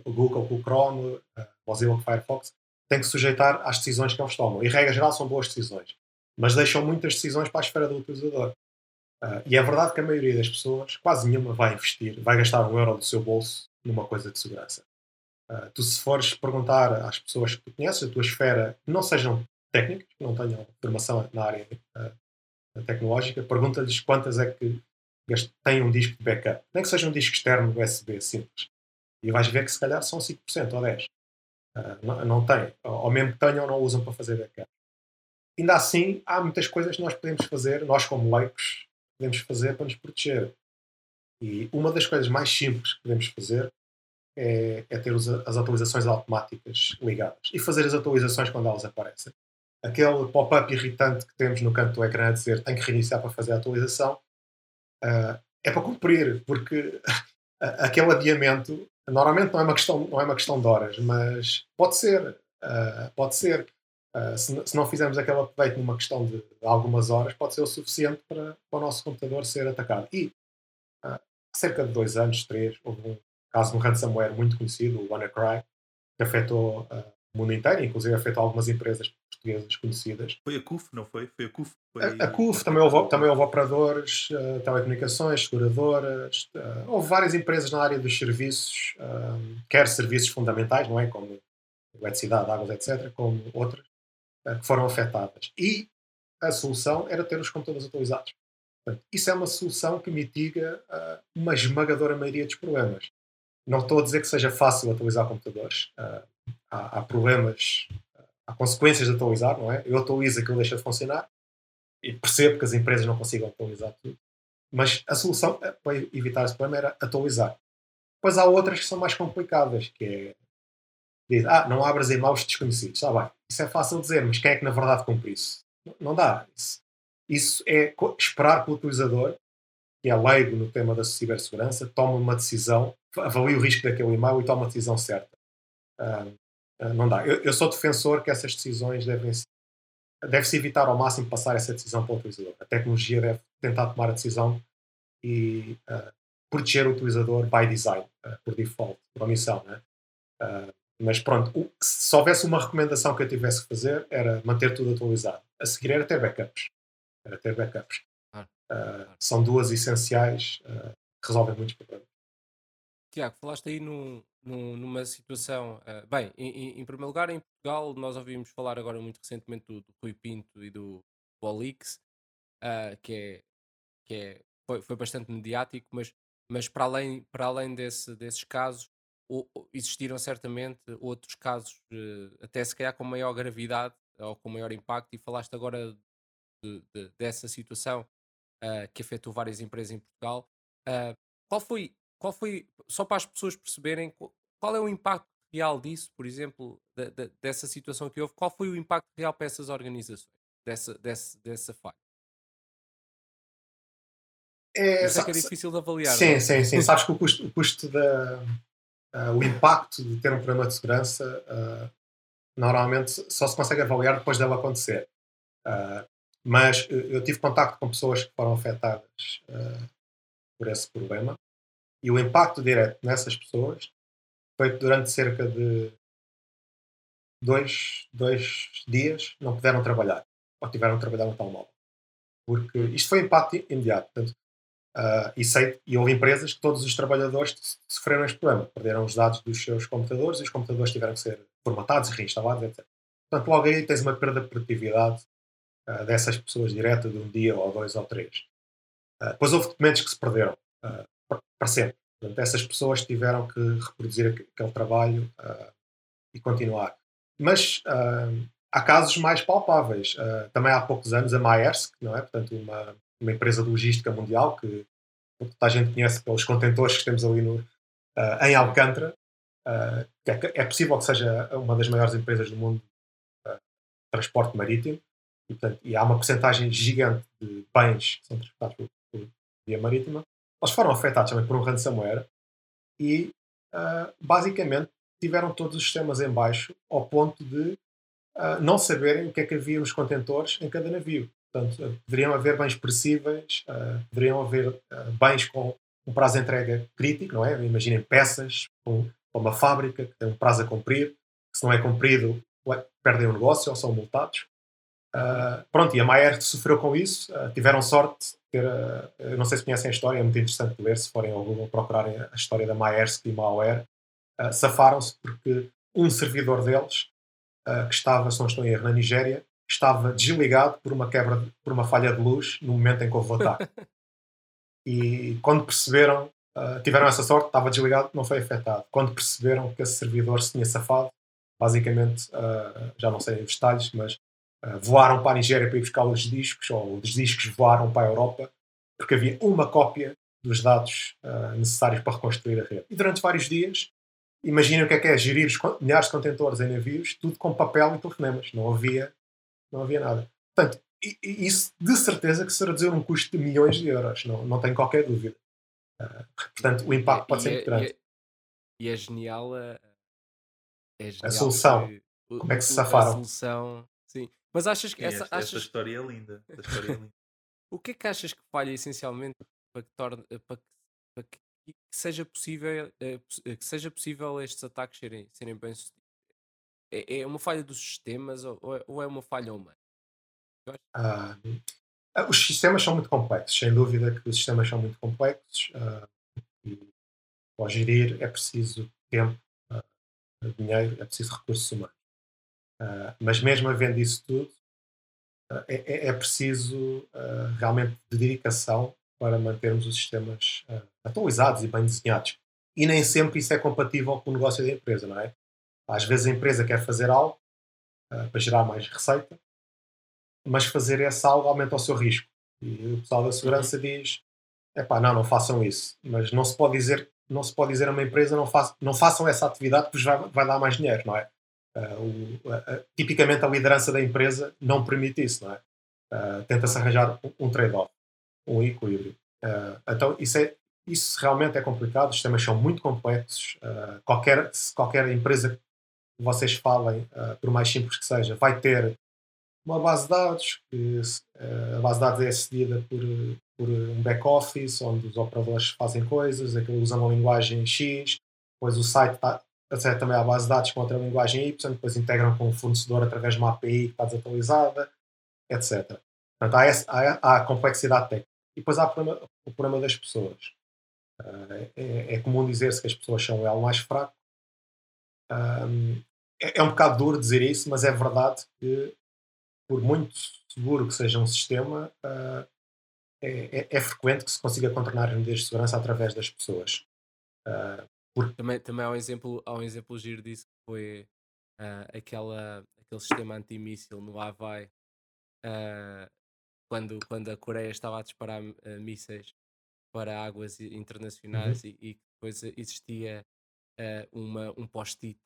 o Google o Chrome, o Mozilla, o Firefox, têm que sujeitar às decisões que eles tomam. E, regra geral, são boas decisões mas deixam muitas decisões para a esfera do utilizador. Uh, e é verdade que a maioria das pessoas, quase nenhuma, vai investir, vai gastar um euro do seu bolso numa coisa de segurança. Uh, tu, se fores perguntar às pessoas que tu conheces, a tua esfera, que não sejam técnicas, que não tenham formação na área uh, tecnológica, pergunta-lhes quantas é que têm um disco de backup. Nem que seja um disco externo USB simples. E vais ver que se calhar são 5% ou 10%. não, não têm. Ou mesmo que tenham, não usam para fazer backup ainda assim, há muitas coisas que nós podemos fazer, nós como leigos, podemos fazer para nos proteger. E uma das coisas mais simples que podemos fazer é, é ter as atualizações automáticas ligadas e fazer as atualizações quando elas aparecem. Aquele pop-up irritante que temos no canto do ecrã a dizer tem que reiniciar para fazer a atualização uh, é para cumprir, porque aquele adiamento normalmente não é uma questão, não é uma questão de horas, mas pode ser. Uh, pode ser. Uh, se, se, não fizermos aquele update numa questão de, de, algumas horas, pode ser o suficiente para, para o nosso computador ser atacado. E há cerca de dois anos, três, houve um caso de um ransomware muito conhecido, o WannaCry, que afetou mundo inteiro, inclusive afetou algumas empresas portuguesas conhecidas. Foi a CUF, não foi? Foi a CUF. Foi... A, a CUF, também houve, também houve operadores, uh, telecomunicações, seguradoras, uh, houve várias empresas na área dos serviços, quer serviços fundamentais, não é? Como eletricidade, águas, etc., como outras, que foram afetadas. E a solução era ter os computadores atualizados. Portanto, isso é uma solução que mitiga uh, uma esmagadora maioria dos problemas. Não estou a dizer que seja fácil atualizar computadores. Há, há, problemas, há consequências de atualizar, não é? Eu atualizo aquilo deixa de funcionar e percebo que as empresas não consigam atualizar tudo. Mas a solução para evitar esse problema era atualizar. Depois há outras que são mais complicadas, que é diz, ah, não abras e-mails desconhecidos. Está bem, isso é fácil dizer, mas quem é que na verdade cumpre isso? Não dá. Isso, isso é esperar que o utilizador, que é leigo no tema da cibersegurança, tome uma decisão, avalie o risco daquele e-mail e tome a decisão certa. Uh, uh, não dá. Eu, eu, sou defensor que essas decisões devem deve-se evitar ao máximo passar essa decisão para o utilizador. A tecnologia deve tentar tomar a decisão e uh, proteger o utilizador by design, por default, por omissão. Né? Mas pronto, se houvesse uma recomendação que eu tivesse que fazer, era manter tudo atualizado. A seguir era ter backups. Era ter backups. Ah, uh, são duas essenciais uh, que resolvem muitos problemas. Tiago, falaste aí no, numa situação. Uh, bem, em, em, primeiro lugar, em Portugal, nós ouvimos falar agora muito recentemente do, do Rui Pinto e do Bolix, que, é, que é, foi, foi bastante mediático, mas, mas para além, para além desse, desses casos, existiram certamente outros casos, eh, até se calhar com maior gravidade ou com maior impacto, e falaste agora de, de, dessa situação uh, que afetou várias empresas em Portugal. Uh, qual, foi, qual foi, só para as pessoas perceberem, qual é o impacto real disso, por exemplo, de, de, dessa situação que houve? Qual foi o impacto real para essas organizações, dessa, dessa, dessa falha? É, sei que é difícil de avaliar. Sim, é? sim, sim. Sabes que o custo, o custo da, uh, o impacto de ter um problema de segurança uh, normalmente só se consegue avaliar depois dele acontecer. Uh, mas eu tive contato com pessoas que foram afetadas por esse problema e o impacto direto nessas pessoas foi que durante cerca de dois, dois dias não puderam trabalhar ou tiveram que trabalhar no telemóvel. Porque isto foi impacto imediato. Portanto, uh, e, sei, e houve empresas que todos os trabalhadores sofreram este problema. Perderam os dados dos seus computadores e os computadores tiveram que ser formatados, reinstalados, etc. Portanto, logo aí tens uma perda de produtividade uh, dessas pessoas direta de um dia ou dois ou três. Uh, depois houve documentos que se perderam uh, para sempre. Portanto, essas pessoas tiveram que reproduzir aquele trabalho e continuar. Mas há casos mais palpáveis. também há poucos anos a Maersk, não é? Portanto, uma, uma empresa de logística mundial que a gente conhece pelos contentores que temos ali no, em Alcântara, Uh, é, é, possível que seja uma das maiores empresas do mundo uh, de transporte marítimo e, portanto, e há uma porcentagem gigante de bens que são transportados por, por via marítima. Eles foram afetados também por um ransomware e uh, basicamente tiveram todos os sistemas em baixo ao ponto de não saberem o que é que havia nos contentores em cada navio. Portanto, poderiam haver bens perecíveis, poderiam haver bens com um prazo de entrega crítico, não é? Imaginem peças com uma fábrica que tem um prazo a cumprir, se não é cumprido, perdem o negócio ou são multados. Uh, pronto, e a Maer sofreu com isso, uh, tiveram sorte. Ter, uh, não sei se conhecem a história, é muito interessante de ler, se forem ao Google procurarem a história da Maersk e Malware. Safaram-se porque um servidor deles, que estava, se não estou em erro, na Nigéria, estava desligado por uma quebra, por uma falha de luz no momento em que houve o ataque. e quando perceberam, tiveram essa sorte, estava desligado, não foi afetado. Quando perceberam que esse servidor se tinha safado, basicamente, já não sei os detalhes, mas voaram para a Nigéria para ir buscar os discos, ou os discos voaram para a Europa, porque havia uma cópia dos dados necessários para reconstruir a rede. E durante vários dias, imaginem o que é que é gerir milhares de contentores em navios, tudo com papel e telefonemas. Não havia, não havia nada. Portanto, isso de certeza que se reduziu num custo de milhões de euros, não, não tenho qualquer dúvida. Uh, portanto, o impacto pode ser muito é, grande. E é, e é genial a, é genial a solução. Que, Como é que se safaram? A solução, sim. Mas achas que essa, esta, achas... esta história é linda. História é linda. o que é que achas que falha essencialmente para que, torne, para que, para que seja possível eh, eh, que seja possível estes ataques serem, serem bem sucedidos? É, é uma falha dos sistemas ou, ou é uma falha humana? Ah, ah, os sistemas são muito complexos, sem dúvida que os sistemas são muito complexos uh, e para gerir é preciso tempo, uh, dinheiro, é preciso recursos humanos. Uh, mas mesmo havendo isso tudo, é, é, é, preciso realmente dedicação para mantermos os sistemas atualizados e bem desenhados. E nem sempre isso é compatível com o negócio da empresa, não é? Às vezes a empresa quer fazer algo para gerar mais receita, mas fazer esse algo aumenta o seu risco. E o pessoal da segurança uhum. diz: pá, não, não façam isso. Mas não se pode dizer, não se pode dizer a uma empresa não, façam, não façam essa atividade porque vai, vai dar mais dinheiro, não é? Uh, o, uh, tipicamente a liderança da empresa não permite isso, não é? Uh, Tenta-se arranjar um, trade-off, um equilíbrio. então isso, é, isso realmente é complicado, os sistemas são muito complexos. qualquer, qualquer empresa que vocês falem, por mais simples que seja, vai ter uma base de dados, que uh, a base de dados é acedida por, por um back-office, onde os operadores fazem coisas, aquilo usa uma linguagem X, depois o site está, também à base de dados com outra linguagem Y, depois integram com o fornecedor através de uma API que está desatualizada, etc. Portanto, há, essa, há, há a complexidade técnica. E depois há o problema, o problema das pessoas. Uh, é, é, comum dizer-se que as pessoas são o elo mais fraco. Um, é, é um bocado duro dizer isso, mas é verdade que por muito seguro que seja um sistema, uh, é, é, frequente que se consiga contornar as medidas de segurança através das pessoas. Uh, porque... também, também há um exemplo, há um exemplo giro disso que foi uh, aquela, aquele sistema antimíssil no Havaí, quando, quando a Coreia estava a disparar mísseis para águas internacionais uhum. e, e depois existia uma, um post-it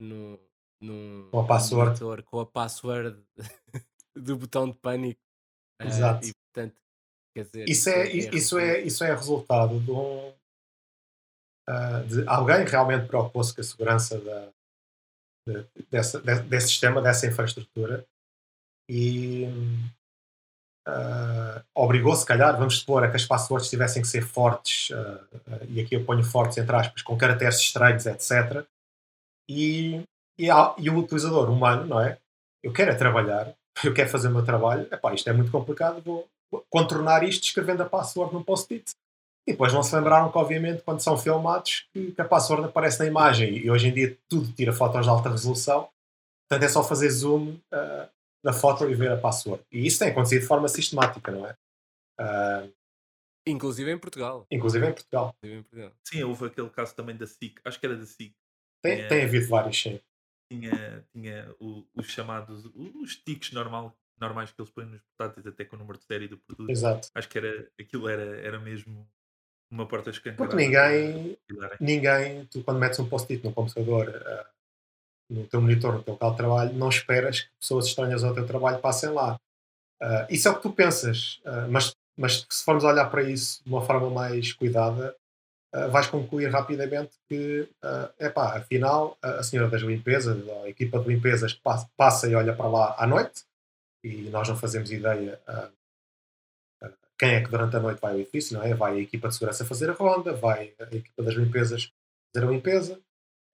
no, num, com a password, com a password do botão de pânico. Exato. Uh, e, portanto, quer dizer, isso é, é, isso é, isso é resultado de um. Uh, de alguém realmente preocupou-se com a segurança da, de, dessa, de, desse sistema, dessa infraestrutura, e, uh, obrigou, se calhar, vamos supor, a que as passwords tivessem que ser fortes, uh, e aqui eu ponho fortes entre aspas, com caracteres estranhos, etc. E, e, e, o utilizador humano, não é? Eu quero é trabalhar, eu quero fazer o meu trabalho, epá, isto é muito complicado, vou contornar isto escrevendo a password num post-it. E depois não se lembraram que, obviamente, quando são filmados, que, que a password aparece na imagem. E hoje em dia tudo tira fotos de alta resolução. Portanto, é só fazer zoom uh, na foto e ver a password. E isso tem acontecido de forma sistemática, não é? Uh, inclusive em Portugal. Inclusive em Portugal. Inclusive em Portugal. Sim, houve aquele caso também da SIC, acho que era da SIC. Tem, tinha, tem havido vários, sim. Tinha, tinha o, os chamados, os tiques normal, normais que eles põem nos portáteis, até com o número de série do produto. Exato. Acho que era, aquilo era, era mesmo uma porta escancarada. Porque ninguém, ninguém, tu quando metes um post-it no computador, uh, no teu monitor, no teu local de trabalho, não esperas que pessoas estranhas ao teu trabalho passem lá. Uh, isso é o que tu pensas, uh, mas, mas se formos olhar para isso de uma forma mais cuidada, vais concluir rapidamente que, uh, epá, afinal, a senhora das limpezas, a equipa de limpezas passa, passa e olha para lá à noite e nós não fazemos ideia quem é que durante a noite vai ao edifício, não é? Vai a equipa de segurança fazer a ronda, vai a equipa das limpezas fazer a limpeza,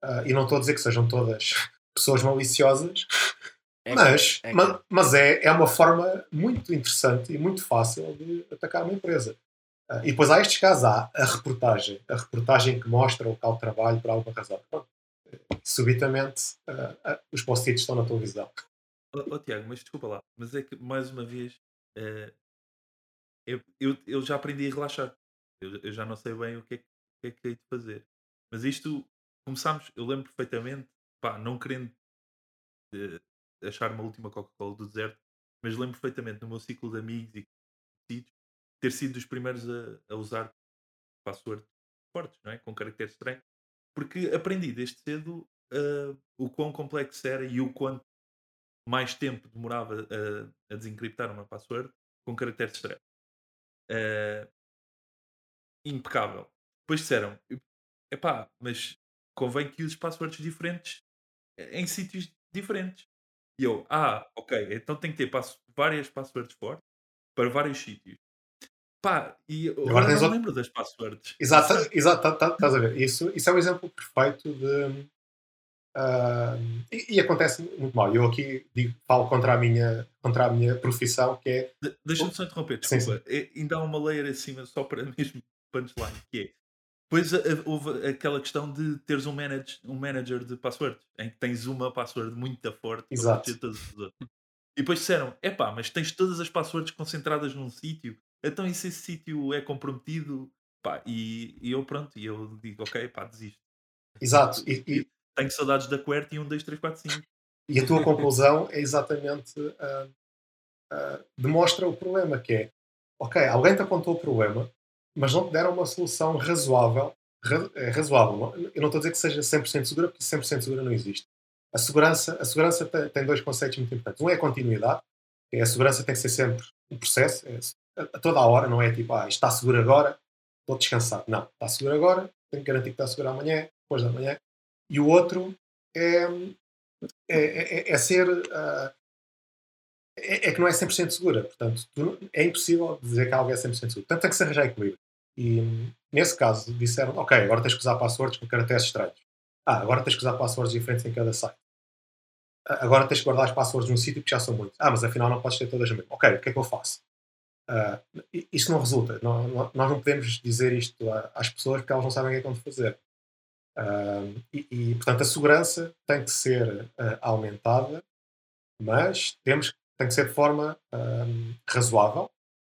Uh, e não estou a dizer que sejam todas pessoas maliciosas, é mas, é, mas, mas é, é uma forma muito interessante e muito fácil de atacar uma empresa. Uh, e depois há estes casos, há a reportagem, a reportagem que mostra o local de trabalho por alguma razão. Pronto, subitamente uh, os post-its estão na televisão. Oh, oh, Tiago, mas desculpa lá, mas é que mais uma vez eu, eu, eu, já aprendi a relaxar. Eu, eu, já não sei bem o que é, que, é que hei de fazer. Mas isto começámos, eu lembro perfeitamente, pá, não querendo uh, achar uma última Coca-Cola do deserto, mas lembro perfeitamente no meu ciclo de amigos e conhecidos ter sido dos primeiros a, a usar passwords fortes, não é? com caracteres estranhos, porque aprendi desde cedo uh, o quão complexo era e o quanto mais tempo demorava a, a desencriptar uma password com caracteres estranhos. Uh, impecável. Depois disseram, epá, mas convém que uses passwords diferentes eh, em sítios diferentes. E eu, ah, ok, então tem que ter passo, várias passwords fortes para vários sítios. Pá, e agora, agora não outro... lembro das passwords. Exato, exato, tá, tá, estás a ver. Isso, isso é um exemplo perfeito de. Uh, e, e, acontece muito mal. Eu aqui digo, falo contra a minha, contra a minha profissão, que é. De, Deixa-me só interromper, desculpa. Sim, sim. É, ainda há uma layer acima, só para mesmo punchline, que é depois houve aquela questão de teres um, manage, um manager de passwords, em que tens uma password muito forte Exato. para todas as outras. E depois disseram: é pá, mas tens todas as passwords concentradas num sítio, então e se esse sítio é comprometido? Pá, e, e eu pronto, e eu digo: ok, pá, desisto. Exato. E, e... Tenho saudades da QWERTY 1, 2, 3, 4, 5. E a tua conclusão é exatamente. Uh, uh, demonstra o problema, que é: ok, alguém te apontou o problema, mas não te deram uma solução razoável. É razoável. Eu não estou a dizer que seja 100% segura, porque 100% segura não existe. A segurança, a segurança tem, tem, dois conceitos muito importantes. Um é a continuidade, que é a segurança tem que ser sempre um processo, é, a, toda a hora, não é tipo, ah, está seguro agora, vou descansar. Não, está seguro agora, tenho que garantir que está seguro amanhã, depois da manhã. E o outro é, é, é, é ser. Uh, é, é, que não é 100% segura. Portanto, é impossível dizer que algo é 100% seguro. Portanto, tem que se arranjar equilíbrio. E nesse caso, disseram: Ok, agora tens que usar passwords com caracteres estranhos. Ah, agora tens que usar passwords diferentes em cada site. Ah, agora tens que guardar as passwords num sítio que já são muitos. Ah, mas afinal não podes ter todas as mesmas. Ok, o que é que eu faço? Uh, isto não resulta. Não, não, nós não podemos dizer isto às pessoas porque elas não sabem o que é que vão fazer. Uh, e, e, portanto, a segurança tem que ser uh, aumentada, mas temos tem que ser de forma razoável,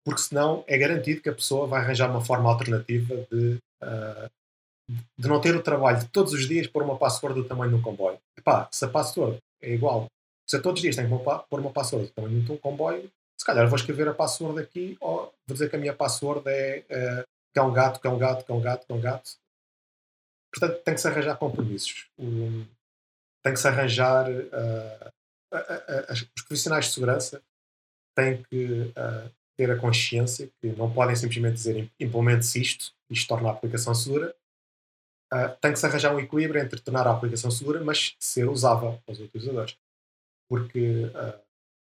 porque senão é garantido que a pessoa vai arranjar uma forma alternativa de, uh, de não ter o trabalho de todos os dias pôr uma password do tamanho de um comboio. Epá, se a password é igual, se todos os dias tenho que pôr uma password do tamanho de um comboio, se calhar vou escrever a password aqui ou vou dizer que a minha password é uh, é um gato, é um gato, é um gato, é um gato. Portanto, tem que se arranjar compromissos. Um, tem que se arranjar uh, os profissionais de segurança têm que uh, ter a consciência que não podem simplesmente dizer implemente-se isto, isto torna a aplicação segura. Uh, tem que se arranjar um equilíbrio entre tornar a aplicação segura, mas ser usável para os utilizadores. Porque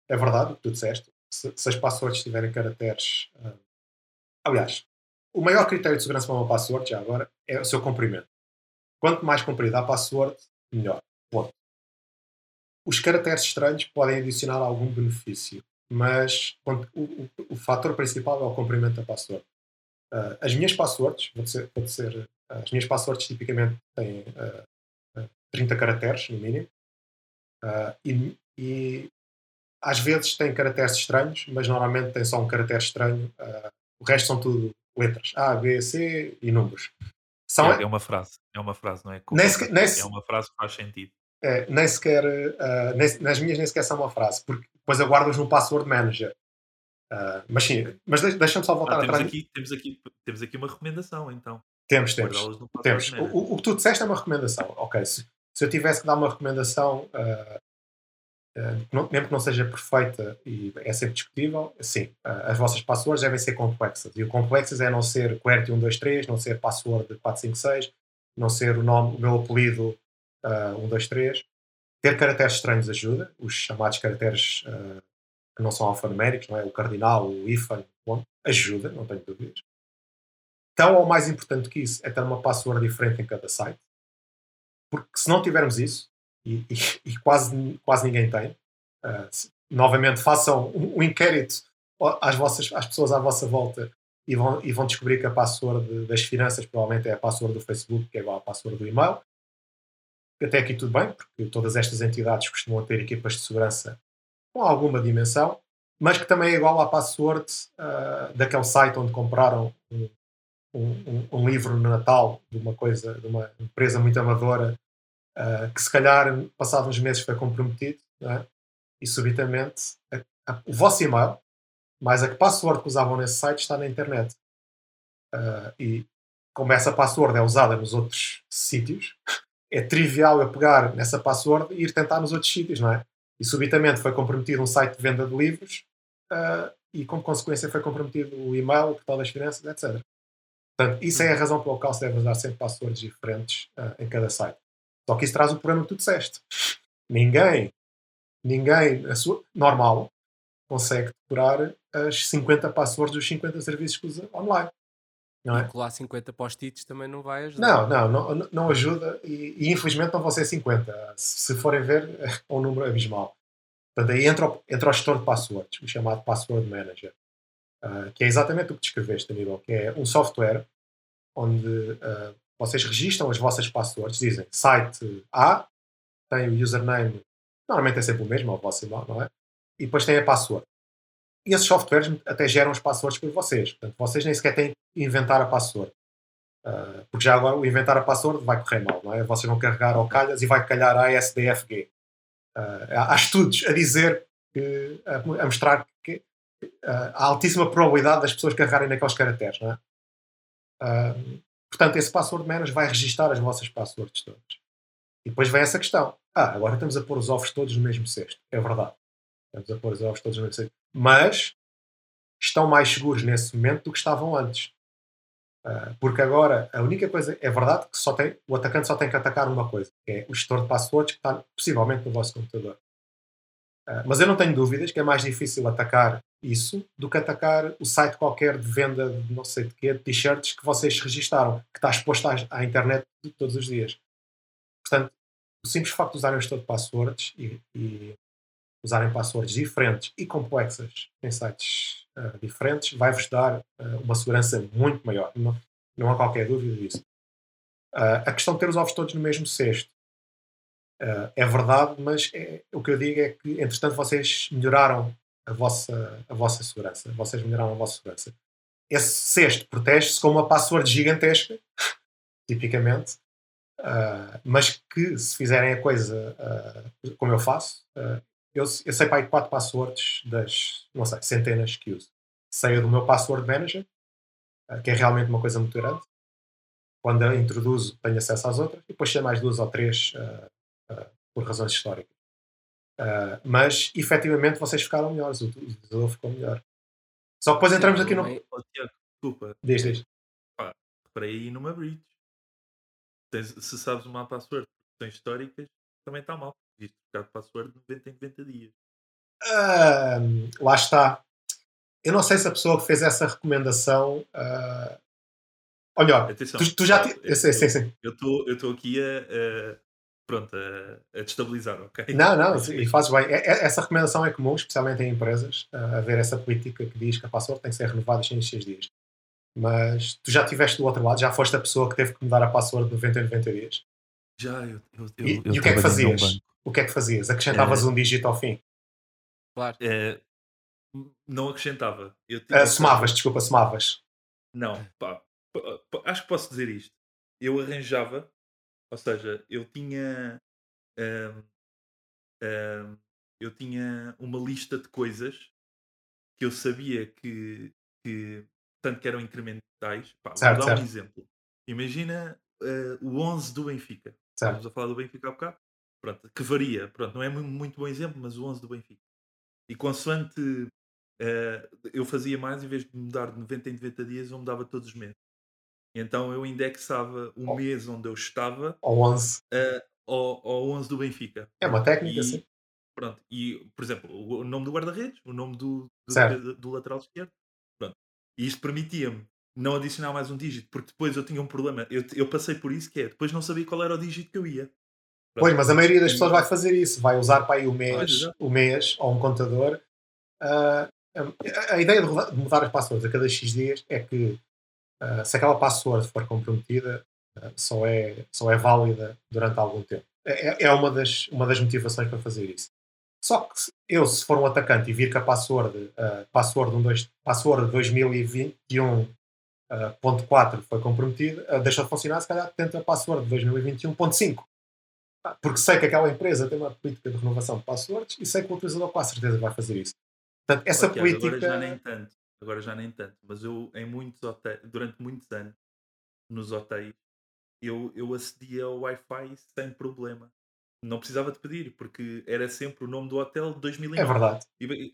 é verdade o que tu disseste, se, se as passwords tiverem caracteres. Aliás, o maior critério de segurança para uma password, já agora, é o seu comprimento. Quanto mais comprida a password, melhor. Ponto. Os caracteres estranhos podem adicionar algum benefício, mas o, o, o fator principal é o comprimento da password. Uh, as minhas passwords, vou dizer, uh, as minhas passwords tipicamente têm uh, 30 caracteres, no mínimo, e, e, às vezes têm caracteres estranhos, mas normalmente tem só um caractere estranho. o resto são tudo letras. A, B, C e números. São, é, é uma frase, é uma frase, não é? Nem sequer, nem é uma frase que faz sentido. É, nem sequer, uh, nem, nas minhas nem sequer são uma frase, porque depois eu guardo-os no password manager. Uh, mas sim, mas deixa-me só voltar ah, temos atrás. Aqui, temos, aqui, temos aqui uma recomendação, então. Temos, temos. temos. O, o, que tu disseste é uma recomendação. Ok, se, se eu tivesse que dar uma recomendação, uh, uh, mesmo que não seja perfeita e é sempre discutível, sim, uh, as vossas passwords devem ser complexas. E o complexas é não ser QWERTY123, não ser password 456, não ser o nome, o meu apelido uh, 123. Ter caracteres estranhos ajuda, os chamados caracteres que não são alfanuméricos, não é? o cardinal, o hífen, ajuda, não tenho dúvidas. Tão ou mais importante que isso é ter uma password diferente em cada site. Porque se não tivermos isso, e, e, e quase, quase ninguém tem, uh, se, novamente façam um, um, inquérito às, vossas, às pessoas à vossa volta e vão, e vão descobrir que a password das finanças provavelmente é a password do Facebook, que é igual à password do e-mail. Até aqui tudo bem, porque todas estas entidades costumam ter equipas de segurança com alguma dimensão, mas que também é igual à password uh, daquele site onde compraram um, um, um, livro no Natal de uma coisa, de uma empresa muito amadora, uh, que se calhar, passados uns meses, foi comprometido, é? e subitamente a, a, o vosso e-mail, mais a password que usavam nesse site, está na internet. Uh, e como essa password é usada nos outros sítios, é trivial eu pegar nessa password e ir tentar nos outros sítios, não é? e subitamente foi comprometido um site de venda de livros uh, e, como consequência, foi comprometido o e-mail, o portal das finanças, etc. Portanto, isso é a razão pela qual se deve usar sempre passwords diferentes uh, em cada site. Só que isso traz o problema que tu disseste. Ninguém, ninguém sua, normal consegue decorar as 50 passwords dos 50 serviços que usa online. Não é? E colar 50 post-its também não vai ajudar. Não, não, não, não ajuda e, e, infelizmente não vão ser 50. Se forem ver, é um número abismal. Portanto, aí entra o, entra o gestor de passwords, o chamado Password Manager, uh, que é exatamente o que descreveste, Aníbal, que é um software onde uh, vocês registram as vossas passwords, dizem site A, tem o username, normalmente é sempre o mesmo, o vosso e-mail, não é? E depois tem a password. E esses softwares até geram os passwords por vocês. Portanto, vocês nem sequer têm que inventar a password. Uh, porque já agora o inventar a password vai correr mal, não é? Vocês vão carregar ao calhas e vai calhar a SDFG. Uh, há estudos a dizer, que, a, a mostrar que uh, há altíssima probabilidade das pessoas carregarem naqueles caracteres, não é? Portanto, esse password manager vai registar as vossas passwords todas. E depois vem essa questão. Ah, agora estamos a pôr os ovos todos no mesmo cesto. É verdade. Estamos a pôr os ovos todos no mesmo cesto mas estão mais seguros nesse momento do que estavam antes. Uh, porque agora a única coisa é verdade que só tem, o atacante só tem que atacar uma coisa, que é o gestor de passwords que está possivelmente no vosso computador. Uh, mas eu não tenho dúvidas que é mais difícil atacar isso do que atacar o site qualquer de venda de não sei de quê, de t-shirts que vocês registaram, que está exposto à, internet todos os dias. Portanto, o simples facto de usarem o gestor de passwords e, e usarem passwords diferentes e complexas em sites uh, diferentes, vai-vos dar uh, uma segurança muito maior. Não, não há qualquer dúvida disso. A questão de ter os ovos todos no mesmo cesto é verdade, mas é, o que eu digo é que, entretanto, vocês melhoraram a vossa, a vossa segurança. Vocês melhoraram a vossa segurança. Esse cesto protege-se com uma password gigantesca, tipicamente, mas que se fizerem a coisa como eu faço, eu, eu sei para aí quatro passwords das, não sei, centenas que uso. Sei do meu password manager, que é realmente uma coisa muito grande. Quando a introduzo, tenho acesso às outras, e depois sei mais duas ou três uh, uh, por razões históricas. Uh, mas, efetivamente, vocês ficaram melhores, o utilizador ficou melhor. Só que depois entramos aqui no. Oh, Tiago, desculpa. Diz, diz. Pá, aí numa bridge. se sabes uma password por questões históricas, também está mal. Existe trocar de password de 90 em 90 dias. Uh, lá está. Eu não sei se a pessoa que fez essa recomendação. Uh, olha, Atenção, tu, tu já. Ti... Eu estou aqui a, a- pronto, a, a destabilizar, ok? Não, não, Mas- e fazes bem. É- é- Essa recomendação é comum, especialmente em empresas, uh, haver essa política que diz que a password tem que ser renovada em 6 dias. Mas tu já estiveste do outro lado, já foste a pessoa que teve que mudar a password de 90 em 90 dias. Já, eu, eu, eu, E, eu e o que é que fazias? O que é que fazias? Acrescentavas É. um dígito ao fim. Claro. É, não acrescentava. Eu tinha Uh, somavas, desculpa, somavas. Não, pá, pá, pá, acho que posso dizer isto. Eu arranjava, ou seja, eu tinha. ahm, ahm, eu tinha uma lista de coisas que eu sabia que, que tanto que eram incrementais. Pá, Certo, vou dar um certo. exemplo. Imagina ah, o 11 do Benfica. Certo. Estávamos a falar do Benfica há bocado. Pronto, que varia. Pronto, não é mu- muito bom exemplo, mas o 11 do Benfica. E consoante eh, eu fazia mais, em vez de mudar de 90 em 90 dias, eu mudava todos os meses. Então eu indexava o Oh. mês onde eu estava Ou 11. eh, ao, ao 11 do Benfica. É uma técnica, E, sim. pronto, e, por exemplo, o, nome do guarda-redes, o nome do, do, do- lateral esquerdo. Pronto. E isto permitia-me não adicionar mais um dígito, porque depois eu tinha um problema. Eu, eu passei por isso, que é, depois não sabia qual era o dígito que eu ia. Pronto. Pois, mas a maioria das pessoas vai fazer isso. Vai usar para aí o mês, o mês ou um contador. Ah, a, a ideia de mudar as passwords a cada X dias é que ah, se aquela password for comprometida, ah, só, é, só é válida durante algum tempo. É, é- é uma, das, uma das motivações para fazer isso. Só que eu, se for um atacante e vir que a password, ah, password, 12, password 2021.4 foi comprometida, ah, deixou de funcionar, se calhar tenta a password 2021.5. Ah, Porque sei que aquela empresa tem uma política de renovação de passwords e sei que o utilizador com a certeza vai fazer isso. Portanto, essa Ok, Agora política. já nem tanto. Agora já nem tanto. Mas eu, em muitos hotéis, durante muitos anos, nos hotéis, eu, eu acedia ao Wi-Fi sem problema. Não precisava de pedir, porque era sempre o nome do hotel de 2009. É verdade. E,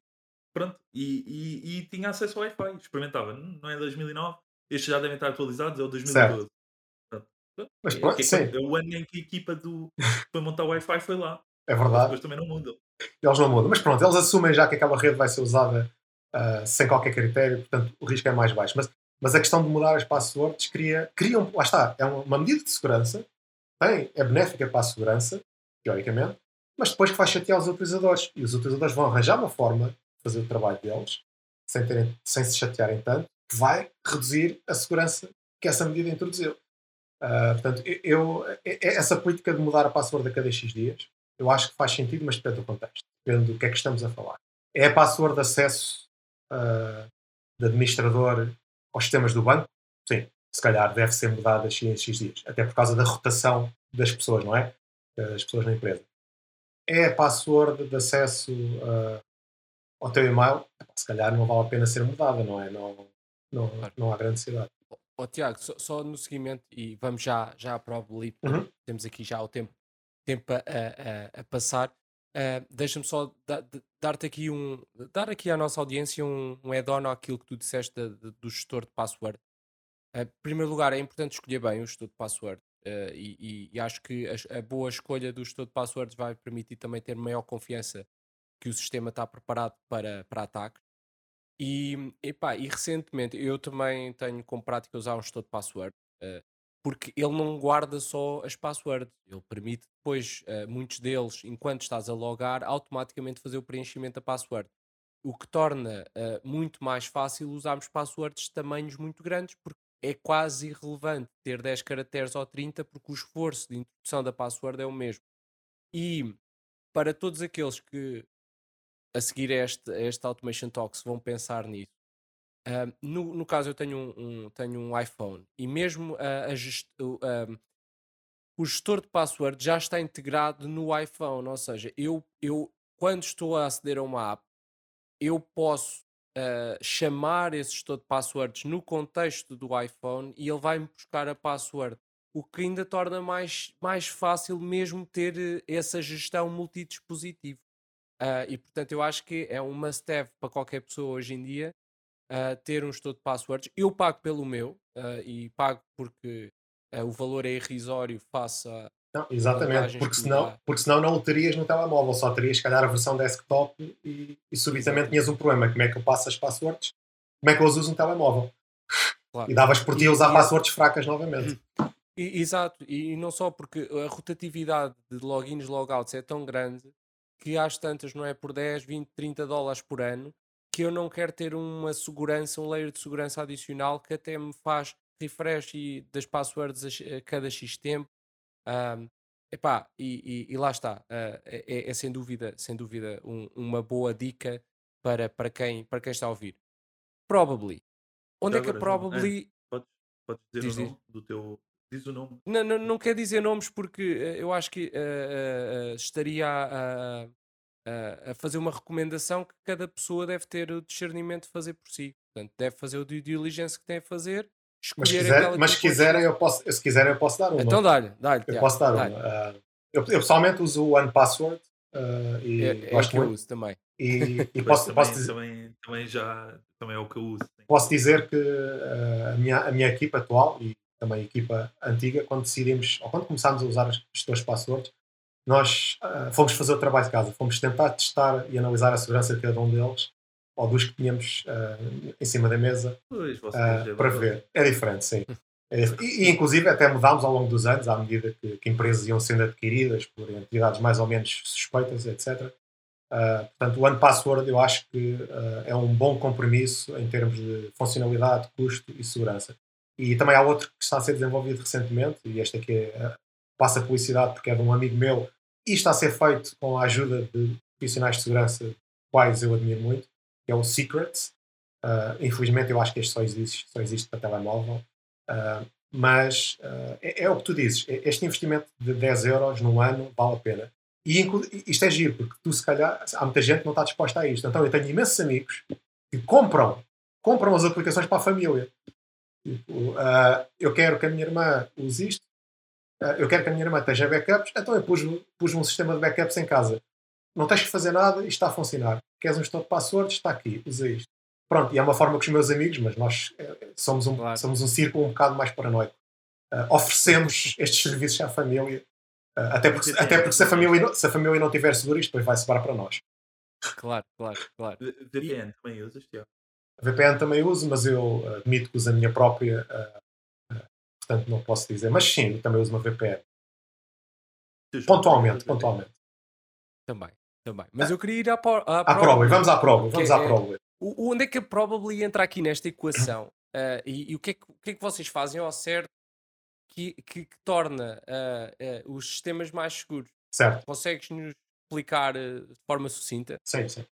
pronto, e, e- e tinha acesso ao Wi-Fi. Experimentava. "Hum, Não é 2009, estes já devem estar atualizados, é o 2012. Pronto. Mas É- pronto, é sim. é o ano em que a equipa do, foi montar o Wi-Fi foi lá. É Mas verdade. depois também não mudam. Eles não mudam. Mas pronto, eles assumem já que aquela rede vai ser usada ah, sem qualquer critério, portanto o risco é mais baixo. Mas, mas a questão de mudar as passwords cria, cria um, lá está, é uma medida de segurança, tem, é benéfica para a segurança, teoricamente, mas depois que vai chatear os utilizadores. E os utilizadores vão arranjar uma forma de fazer o trabalho deles, sem, terem, sem se chatearem tanto, que vai reduzir a segurança que essa medida introduziu. Ah, portanto, eu, eu- essa política de mudar a password a cada X dias, eu acho que faz sentido, mas depende do contexto, depende do que é que estamos a falar. É a password de acesso ah, de administrador aos sistemas do banco? Sim, se calhar deve ser mudada X em X dias, até por causa da rotação das pessoas, não é? Das pessoas na empresa. É a password de acesso ah, ao teu e-mail? Se calhar não vale a pena ser mudada, não é? Não, não, Claro. não há grande necessidade. Ó Tiago, só, só no seguimento, e vamos já, já à prova ali, porque Uhum. temos aqui já o tempo, tempo a- a- a passar. Ah, Deixa-me só da- de- dar-te aqui um, dar aqui à nossa audiência um, um add-on àquilo que tu disseste da- da- do gestor de password. Ah, Em primeiro lugar, é importante escolher bem o gestor de password. ah, e, e- acho que a, a boa escolha do gestor de passwords vai permitir também ter maior confiança que o sistema está preparado para, para ataques. E, e recentemente eu também tenho como prática usar um gestor de password, eh, porque ele não guarda só as passwords, ele permite depois, eh, muitos deles, enquanto estás a logar, automaticamente fazer o preenchimento da password. O que torna eh, muito mais fácil usarmos passwords de tamanhos muito grandes, porque é quase irrelevante ter 10 caracteres ou 30, porque o esforço de introdução da password é o mesmo. E para todos aqueles que a seguir a este, este Automation Talks vão pensar nisso. No, no caso, eu tenho um, um- tenho um iPhone e mesmo gest- o gestor de password já está integrado no iPhone. Ou seja, eu, eu quando estou a aceder a uma app, eu posso ah, chamar esse gestor de passwords no contexto do iPhone e ele vai-me buscar a password. O que ainda torna mais, mais fácil mesmo ter eh, essa gestão multidispositivo. Ah, e portanto eu acho que é um must-have para qualquer pessoa hoje em dia ah, ter um gestor de passwords. Eu pago pelo meu ah, e pago porque ah, o valor é irrisório face a, Não, exatamente, porque senão, porque senão não o terias no telemóvel, só terias, se calhar, a versão desktop e, e subitamente tinhas um problema. Como é que eu passo as passwords? Como é que eu as uso no telemóvel? Claro. E davas por ti a usar e, passwords fracas novamente. E, exato, e não só porque a rotatividade de logins e logouts é tão grande que às tantas, não é por 10, 20, 30 dólares por ano, que eu não quero ter uma segurança, um layer de segurança adicional que até me faz refresh e das passwords a, cada X tempo. Um, epá, e, e, e lá está. Uh, é, é, sem dúvida, sem dúvida um, uma boa dica para, para, quem, para quem está a ouvir. Probably. Onde é que a Probably. Podes, podes dizer diz, o nome do teu. Diz o nome. Não, não, não quer dizer nomes porque uh, eu acho que uh, estaria a, a, a, fazer uma recomendação que cada pessoa deve ter o discernimento de fazer por si. Portanto, deve fazer o due diligence que tem a fazer. Mas, quiser, mas se quiserem, eu posso, se quiserem, eu posso dar uma. Então dá-lhe, dá-lhe. Eu posso dar uma. Uh, eu, eu, pessoalmente uso o OnePassword uh, e é, é gosto que eu uso também. E, e posso, também, posso dizer, também, também, já também é o que eu uso. Sim. Posso dizer que uh, a, minha, a minha equipa atual e também a equipa antiga, quando decidimos, ou quando começámos a usar as gestores passwords, nós uh, fomos fazer o trabalho de casa, fomos tentar testar e analisar a segurança de cada um deles, ou dos que tínhamos uh, em cima da mesa, uh, para ver. É diferente, sim. É, e, e, inclusive até mudámos ao longo dos anos, à medida que, que, empresas iam sendo adquiridas por entidades mais ou menos suspeitas, etc. portanto, o OnePassword eu acho que é um bom compromisso em termos de funcionalidade, custo e segurança. E também há outro que está a ser desenvolvido recentemente, e este aqui é, passa publicidade porque é de um amigo meu, e está a ser feito com a ajuda de profissionais de segurança, quais eu admiro muito, que é o Secrets. Uh, infelizmente, eu acho que este só existe, só existe para telemóvel. Uh, mas uh, é, é, o que tu dizes, este investimento de 10 euros no ano vale a pena. E isto é giro, porque tu, se calhar, há muita gente que não está disposta a isto. Então, eu tenho imensos amigos que compram, compram as aplicações para a família. Tipo, eu quero que a minha irmã use isto, eu quero que a minha irmã esteja backups, então eu pus, pus um sistema de backups em casa. Não tens que fazer nada e está a funcionar. Queres um gestor de passwords? Está aqui, usa isto. Pronto, e é uma forma com os meus amigos, mas nós eh, somos um, claro. somos um círculo um bocado mais paranoico. Uh, oferecemos estes serviços à família, uh, até porque, até porque se, a família, se a família não tiver seguro, isto depois vai sobrar para nós. Claro, claro, claro. VPN também usas, Tiago? VPN também uso, mas eu admito que uso a minha própria portanto não posso dizer. Mas sim, também uso uma VPN. Pontualmente, pontualmente. Também, também. Mas eu queria ir à, à, à Probably. Vamos à Probably. Vamos à é. Onde é que a Probably entra aqui nesta equação? Uh, e, e o, que é que, o que é que vocês fazem ao certo que, que, que torna uh, uh, os sistemas mais seguros? Certo. Consegues-nos explicar de forma sucinta? Sim, sim.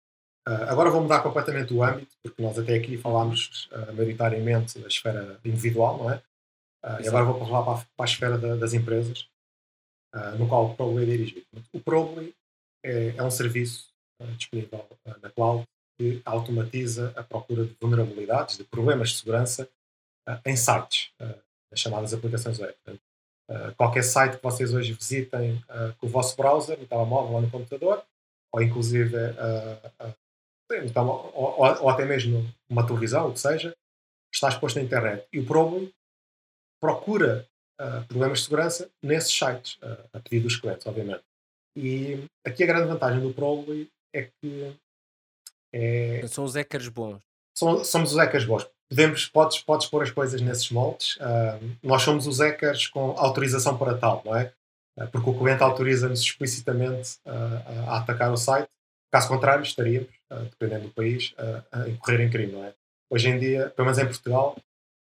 agora vou mudar completamente o âmbito, porque nós até aqui falámos maioritariamente da esfera individual, não é? Uh, e agora vou falar para a, para a esfera da, das empresas, uh, no qual o Probly é dirigido. O Probly é, é um serviço uh, disponível na cloud que automatiza a procura de vulnerabilidades, de problemas de segurança em sites, as chamadas aplicações web. qualquer site que vocês hoje visitem com o vosso browser, no telemóvel ou no computador, ou inclusive ou, ou, ou, até mesmo uma televisão, o que seja, está exposto na internet. E o Probly procura uh, problemas de segurança nesses sites, uh, a pedido dos clientes, obviamente. E aqui a grande vantagem do Probably é que é, são os hackers bons. Somos, somos os hackers bons. Podemos, podes, podes pôr as coisas nesses moldes. Uh, nós somos os hackers com autorização para tal, não é? porque o cliente autoriza-nos explicitamente a atacar o site. Caso contrário, estaríamos, dependendo do país, a incorrer em crime, não é? Hoje em dia, pelo menos em Portugal,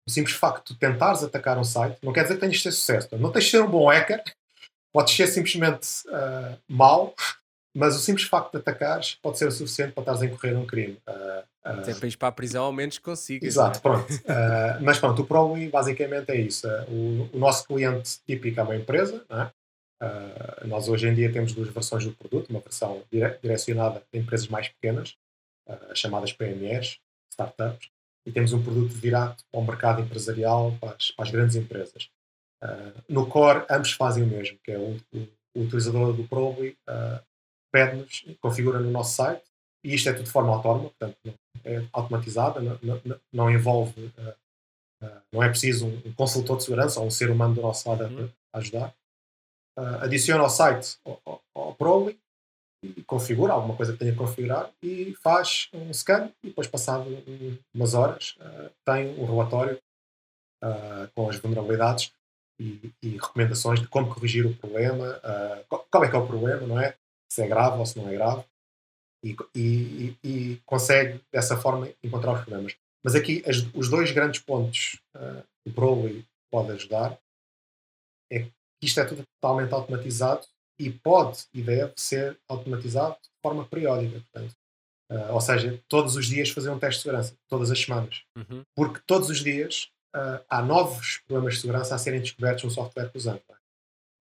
o simples facto de tentares atacar um site não quer dizer que tenhas de ter sucesso. Não tens de ser um bom hacker, podes ser simplesmente uh, mau, mas o simples facto de atacares pode ser o suficiente para estares a incorrer um crime. Uh, uh, Até para ir para a prisão, ao menos consigas. Exato, é? pronto. uh, mas pronto, o Probly basicamente é isso. O, o, nosso cliente típico é uma empresa. É? nós hoje em dia temos duas versões do produto, uma versão dire direcionada a empresas mais pequenas, chamadas PMEs, startups, e temos um produto virado para o mercado empresarial, para as, para as grandes empresas. Uh, no core, ambos fazem o mesmo, que é o, o, o utilizador do Probly uh, pede-nos, configura no nosso site, e isto é tudo de forma autónoma, portanto, é automatizada, não, não, não envolve, uh, não é preciso um, um, consultor de segurança ou um ser humano do nosso lado a, uhum. a ajudar. uh, adiciona ao site ao, ao e configura alguma coisa que tenha que configurar e faz um scan e depois passado umas horas uh, tem um relatório uh, com as vulnerabilidades e, e, recomendações de como corrigir o problema, uh, qual é que é o problema, não é? Se é grave ou se não é grave e, e, e consegue dessa forma encontrar os problemas. Mas aqui as, os dois grandes pontos que o Prowly pode ajudar é que isto é tudo totalmente automatizado e pode e deve ser automatizado de forma periódica. Portanto, uh, ou seja, todos os dias fazer um teste de segurança, todas as semanas. Uhum. Porque todos os dias uh, há novos problemas de segurança a serem descobertos no software que usamos.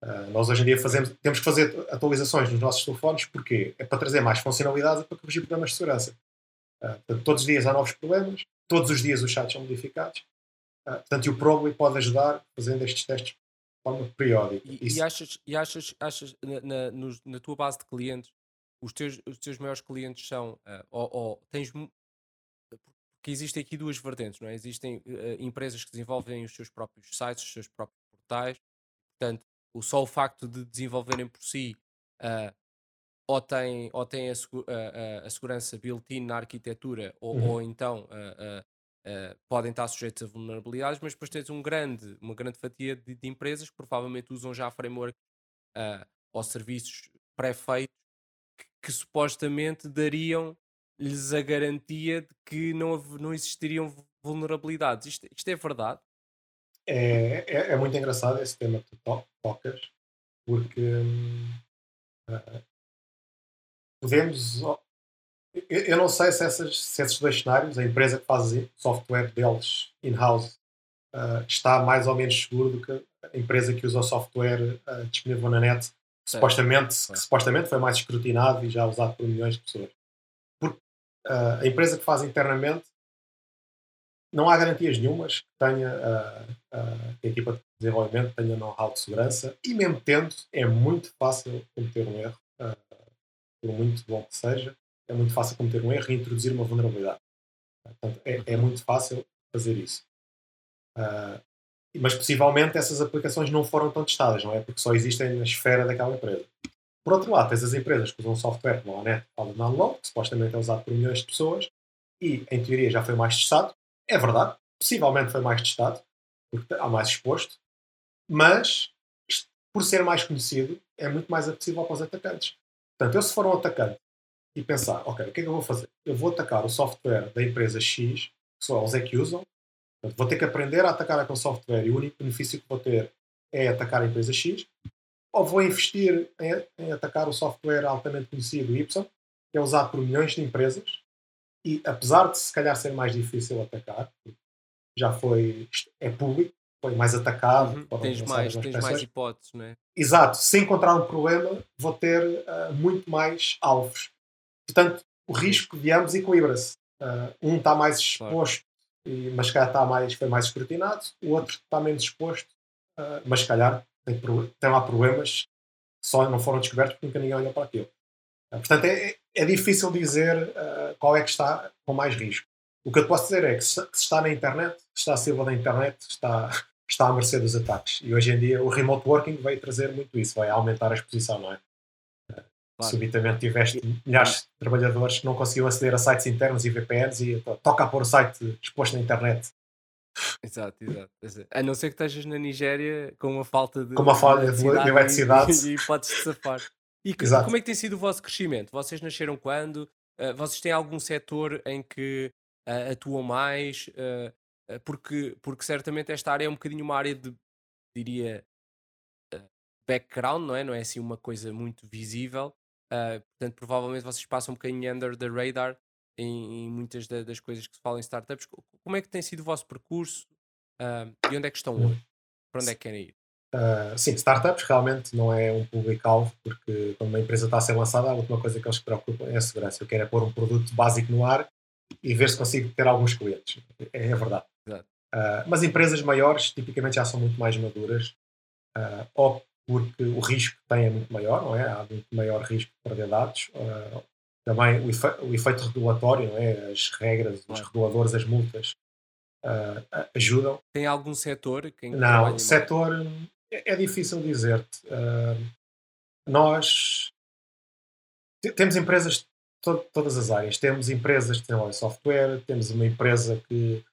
Uh, nós hoje em dia fazemos, temos que fazer atualizações nos nossos telefones porque é para trazer mais funcionalidade e para corrigir problemas de segurança. portanto, todos os dias há novos problemas, todos os dias os sites são modificados. portanto, e o Probably pode ajudar fazendo estes testes forma periódica. E, e achas, e achas, achas na, na, nos, na, tua base de clientes, os teus, os teus maiores clientes são, uh, ou, ou, tens, porque existem aqui duas vertentes, não é? Existem uh, empresas que desenvolvem os seus próprios sites, os seus próprios portais, portanto, o só o facto de desenvolverem por si uh, ou tem, ou tem a, a, a segurança built-in na arquitetura, ou, uhum. ou então uh, Uh, podem estar sujeitos a vulnerabilidades, mas depois tens um grande, uma grande fatia de, de empresas que provavelmente usam já framework uh, ou serviços pré-feitos que, que, supostamente dariam-lhes a garantia de que não, não existiriam vulnerabilidades. Isto, isto é verdade? É, é, é, muito engraçado esse tema que tu tocas, porque uh, podemos eu não sei se, essas, se, esses dois cenários, a empresa que faz software deles in-house uh, está mais ou menos seguro do que a empresa que usa o software uh, disponível na net, que supostamente, que supostamente foi mais escrutinado e já usado por milhões de pessoas. Porque uh, a empresa que faz internamente não há garantias nenhumas que tenha que a equipa de desenvolvimento tenha know-how de segurança e mesmo tendo, é muito fácil cometer um erro, por muito bom que seja é muito fácil cometer um erro e introduzir uma vulnerabilidade. Portanto, é, é muito fácil fazer isso. Uh, mas possivelmente essas aplicações não foram tão testadas, não é? Porque só existem na esfera daquela empresa. Por outro lado, tens as empresas que usam software como a NET ou Download, que supostamente é usado por milhões de pessoas, e em teoria já foi mais testado. É verdade, possivelmente foi mais testado, porque há mais exposto, mas por ser mais conhecido, é muito mais acessível para os atacantes. Portanto, eu se for um atacante e pensar, ok, o que é que eu vou fazer? Eu vou atacar o software da empresa X, que só eles é que usam, Portanto, vou ter que aprender a atacar aquele software e o único benefício que vou ter é atacar a empresa X, ou vou investir em, em atacar o software altamente conhecido Y, que é usado por milhões de empresas, e apesar de se calhar ser mais difícil atacar, já foi, é público, foi mais atacado. Uhum. Tens, mais, tens mais hipóteses, não é? Exato. Se encontrar um problema, vou ter uh, muito mais alvos. Portanto, o risco de ambos equilibra-se. Uh, um está mais exposto, e, mas calhar está mais, foi mais escrutinado, o outro está menos exposto, uh, mas calhar tem, tem lá problemas que só não foram descobertos porque nunca ninguém olhou para aquilo. Uh, portanto, é, é, difícil dizer qual é que está com mais risco. O que eu posso dizer é que se, se está na internet, se está acima da internet, está, está à mercê dos ataques. E hoje em dia o remote working vai trazer muito isso, vai aumentar a exposição, não é? Claro. Subitamente tiveste milhares de trabalhadores que não conseguiam aceder a sites internos e VPNs e toca a pôr o site exposto na internet. Exato, exato. A não ser que estejas na Nigéria com uma falta de, com uma falha de eletricidade e, e podes safar. E que, como é que tem sido o vosso crescimento? Vocês nasceram quando? Uh, vocês têm algum setor em que uh, atuam mais? Uh, porque, porque certamente esta área é um bocadinho uma área de, diria, background, não é? Não é assim uma coisa muito visível. Uh, portanto, provavelmente vocês passam um bocadinho under the radar em, em muitas da, das coisas que se falam em startups. Como é que tem sido o vosso percurso uh, e onde é que estão hoje? Para onde é que querem ir? Uh, sim, startups realmente não é um público-alvo, porque quando uma empresa está a ser lançada, a última coisa que eles se preocupam é a segurança. Eu quero é pôr um produto básico no ar e ver se consigo ter alguns clientes. É, é verdade. Uh, mas empresas maiores, tipicamente, já são muito mais maduras, uh, ou porque o risco que tem é muito maior, não é? Há muito maior risco de perder dados. Uh, também o, efe, o, efeito regulatório, não é? As regras, os reguladores, as multas uh, ajudam. Tem algum setor? não, setor, é, é difícil dizer-te. Uh, nós temos empresas de to todas as áreas. Temos empresas que têm software, temos uma empresa que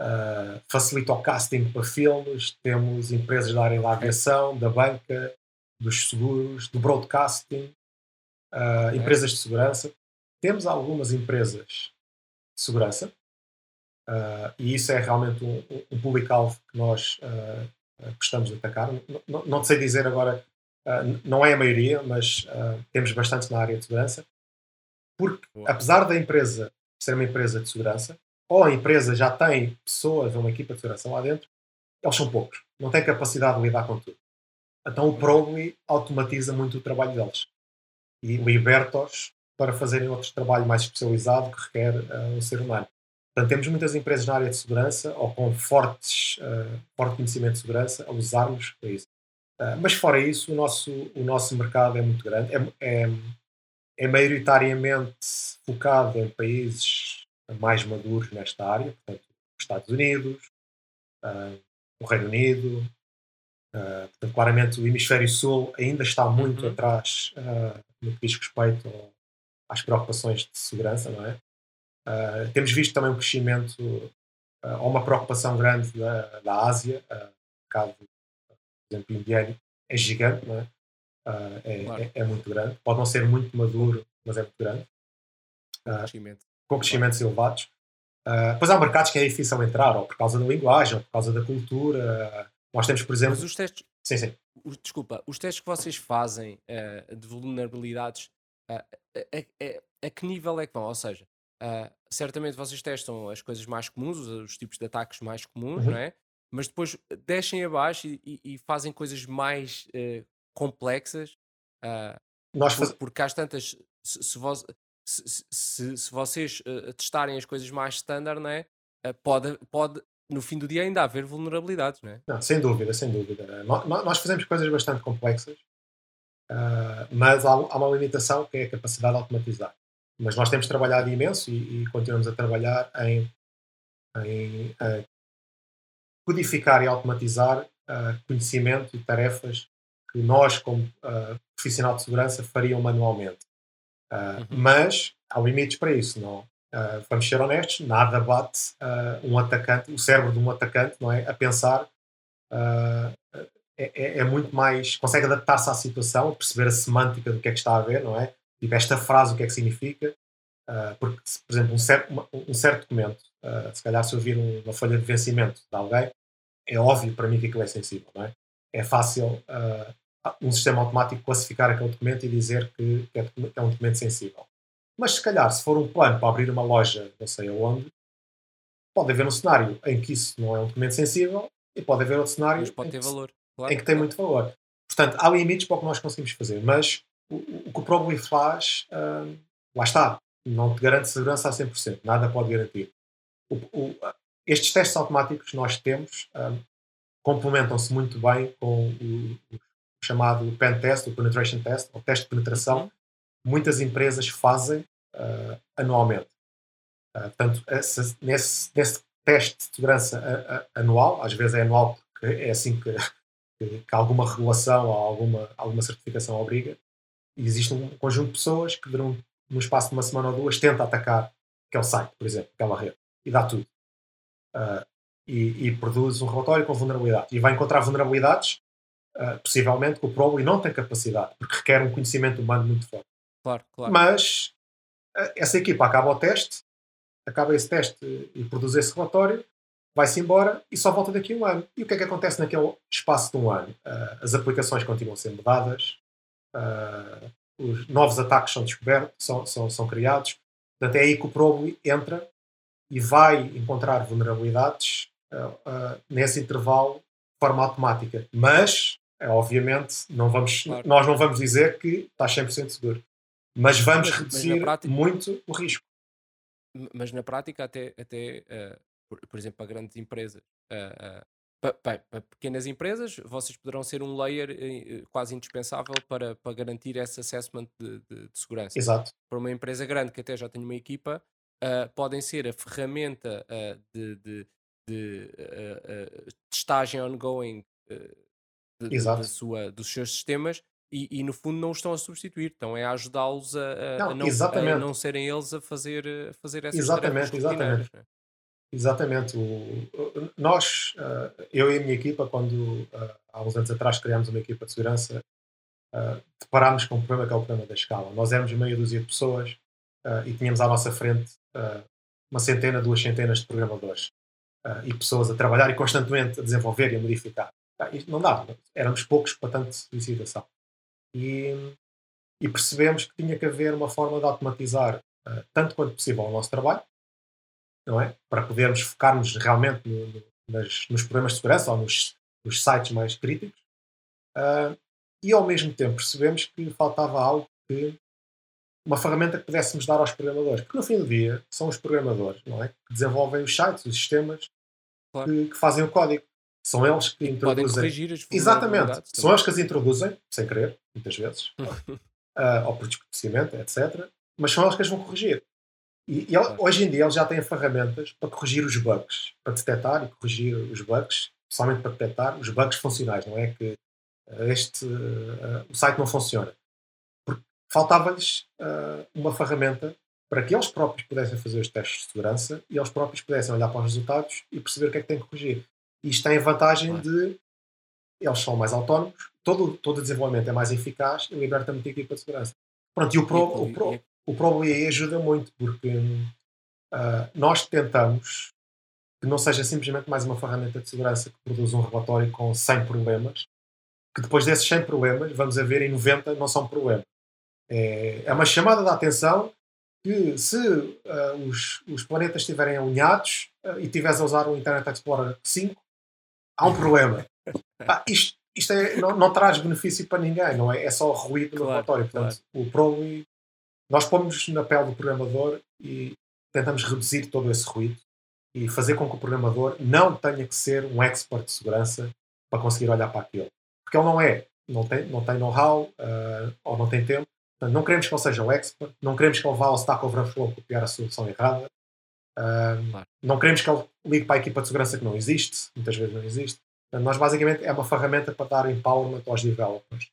uh, facilita o casting para filmes, temos empresas da área da aviação, da banca, dos seguros, do broadcasting, uh, empresas de segurança. Temos algumas empresas de segurança, uh, e isso é realmente um, um público-alvo que nós uh, gostamos de atacar. Não, não, sei dizer agora, não é a maioria, mas temos bastante na área de segurança, porque apesar da empresa ser uma empresa de segurança, ou a empresa já tem pessoas, uma equipa de segurança lá dentro, eles são poucos, não têm capacidade de lidar com tudo. Então o Probably automatiza muito o trabalho deles e liberta-os para fazerem outro trabalho mais especializado que requer uh, um ser humano. Portanto, temos muitas empresas na área de segurança ou com fortes, uh, forte conhecimento de segurança a usar-nos para isso. Uh, mas fora isso, o nosso, o nosso mercado é muito grande. É, é, é maioritariamente focado em países mais maduros nesta área, portanto, os Estados Unidos, uh, o Reino Unido, Uh, portanto, claramente o hemisfério sul ainda está muito uhum. atrás uh, no que diz respeito ao, às preocupações de segurança, não é? Uh, temos visto também um crescimento ou uma preocupação grande da, da Ásia, o mercado, por exemplo, indiano é gigante, não é? É, claro. é, é, muito grande. Pode não ser muito maduro, mas é muito grande. Crescimento. Com crescimentos elevados. depois há mercados que é difícil entrar, ou por causa da linguagem, ou por causa da cultura, nós temos, por exemplo. Mas os testes. Sim, sim. Os, desculpa, os testes que vocês fazem uh, de vulnerabilidades, uh, a, a, a, que nível é que vão? Ou seja, uh, certamente vocês testam as coisas mais comuns, os, os tipos de ataques mais comuns, uhum. não é? Mas depois descem abaixo e, e, e fazem coisas mais complexas. Nós faz... Porque às tantas, se, se, vos, se, se, se vocês testarem as coisas mais standard, não é? pode, pode no fim do dia ainda haver vulnerabilidades, não é? Não, sem dúvida, sem dúvida. Nós fazemos coisas bastante complexas, uh, mas há, há, uma limitação que é a capacidade de automatizar. Mas nós temos trabalhado imenso e, e continuamos a trabalhar em, em uh, codificar e automatizar uh, conhecimento e tarefas que nós, como profissional de segurança, fariam manualmente. Uhum. Mas há limites para isso, não? Uh, vamos ser honestos, nada bate uh, um atacante, o cérebro de um atacante, não é? A pensar uh, é, é, muito mais. consegue adaptar-se à situação, perceber a semântica do que é que está a ver, não é? Tipo, esta frase, o que é que significa. porque, por exemplo, um certo, um certo documento, se calhar se eu vir uma folha de vencimento de alguém, é óbvio para mim que aquilo é sensível, não é? É fácil um sistema automático classificar aquele documento e dizer que, que é, é um documento sensível mas se calhar, se for um plano para abrir uma loja, não sei aonde, pode haver um cenário em que isso não é um documento sensível e pode haver outro cenário pode ter valor. Claro. em que tem muito valor. Portanto, há limites para o que nós conseguimos fazer, mas o, o que o Probably faz, hum, lá está, não te garante segurança a 100%, nada pode garantir. O, o, estes testes automáticos que nós temos hum, complementam-se muito bem com o, chamado pen test, o penetration test, o teste de penetração, uhum muitas empresas fazem uh, anualmente. Uh, portanto, essa, nesse, nesse teste de segurança anual, às vezes é anual porque é assim que, que, que alguma regulação ou alguma, alguma certificação obriga, e existe um conjunto de pessoas que durante no espaço de uma semana ou duas tenta atacar aquele site, por exemplo, aquela rede, e dá tudo. Uh, e, e, produz um relatório com vulnerabilidade. E vai encontrar vulnerabilidades, uh, possivelmente, que o Probably não tem capacidade, porque requer um conhecimento humano muito forte. Claro, claro. Mas eh, essa equipa acaba o teste, acaba esse teste e produz esse relatório, vai-se embora e só volta daqui a um ano. E o que é que acontece naquele espaço de um ano? Uh, as aplicações continuam a ser mudadas, uh, os novos ataques são descobertos, são, são, são criados. Portanto, é aí que o Probly entra e vai encontrar vulnerabilidades uh, nesse intervalo de forma automática. Mas, obviamente, não vamos, claro. nós não vamos dizer que está 100% seguro mas vamos mas, reduzir mas prática, muito o risco. Mas na prática, até, até uh, por, por, exemplo, para grandes empresas, uh, uh, para, para, pequenas empresas, vocês poderão ser um layer quase indispensável para, para garantir esse assessment de, de, de segurança. Exato. Para uma empresa grande que até já tem uma equipa, podem ser a ferramenta de, de, de testagem ongoing de, de, da sua, dos seus sistemas e, e, no fundo não os estão a substituir, estão é a ajudá-los a, a, não, a, não, a, não, serem eles a fazer, a fazer essas exatamente, exatamente. Né? Exatamente. O, nós, eh, eu e a minha equipa, quando eh, há uns anos atrás criámos uma equipa de segurança, eh, deparámos com um problema que é o problema da escala. Nós éramos meia dúzia de pessoas e tínhamos à nossa frente uma centena, duas centenas de programadores e pessoas a trabalhar e constantemente a desenvolver e a modificar. Isto não dava. Éramos poucos para tanta solicitação. E, e percebemos que tinha que haver uma forma de automatizar tanto quanto possível o nosso trabalho não é? Para podermos focarmos realmente no, no, nas, nos problemas de segurança ou nos, nos sites mais críticos. Uh, e ao mesmo tempo percebemos que faltava algo que uma ferramenta que pudéssemos dar aos programadores, porque no fim do dia são os programadores, não é? Que desenvolvem os sites, os sistemas claro. que, que, fazem o código. São eles que introduzem. Podem corrigir as Exatamente. São eles que as introduzem, sem querer, muitas vezes, uh, ou por desconhecimento, etc. Mas são eles que as vão corrigir. E, e hoje em dia eles já têm ferramentas para corrigir os bugs, para detectar e corrigir os bugs, somente para detectar os bugs funcionais, não é que eh, este, uh, o site não funciona. Porque faltava-lhes uh, uma ferramenta para que eles próprios pudessem fazer os testes de segurança e eles próprios pudessem olhar para os resultados e perceber o que é que tem que corrigir. Isto tem a vantagem de eles são mais autónomos, todo, todo o desenvolvimento é mais eficaz e liberta muito a equipa de segurança. Pronto, e o Pro, o pro, o ProBI ajuda muito porque uh, nós tentamos que não seja simplesmente mais uma ferramenta de segurança que produz um relatório com 100 problemas, que depois desses 100 problemas, vamos a ver, em 90 não são problemas. É, é uma chamada de atenção que se uh, os, os, planetas estiverem alinhados uh, e estiveres a usar o Internet Explorer 5, há um problema. Ah, isto, isto é, não, não, traz benefício para ninguém, não é? É só ruído no relatório. Portanto, claro. o nós pomos na pele do programador e tentamos reduzir todo esse ruído e fazer com que o programador não tenha que ser um expert de segurança para conseguir olhar para aquilo. Porque ele não é, não tem, não tem know-how uh, ou não tem tempo. Portanto, não queremos que ele seja um expert, não queremos que ele vá ao Stack Overflow copiar a solução errada. Claro. Não queremos que ele ligue para a equipa de segurança que não existe, muitas vezes não existe. Portanto, nós basicamente é uma ferramenta para dar empowerment aos developers.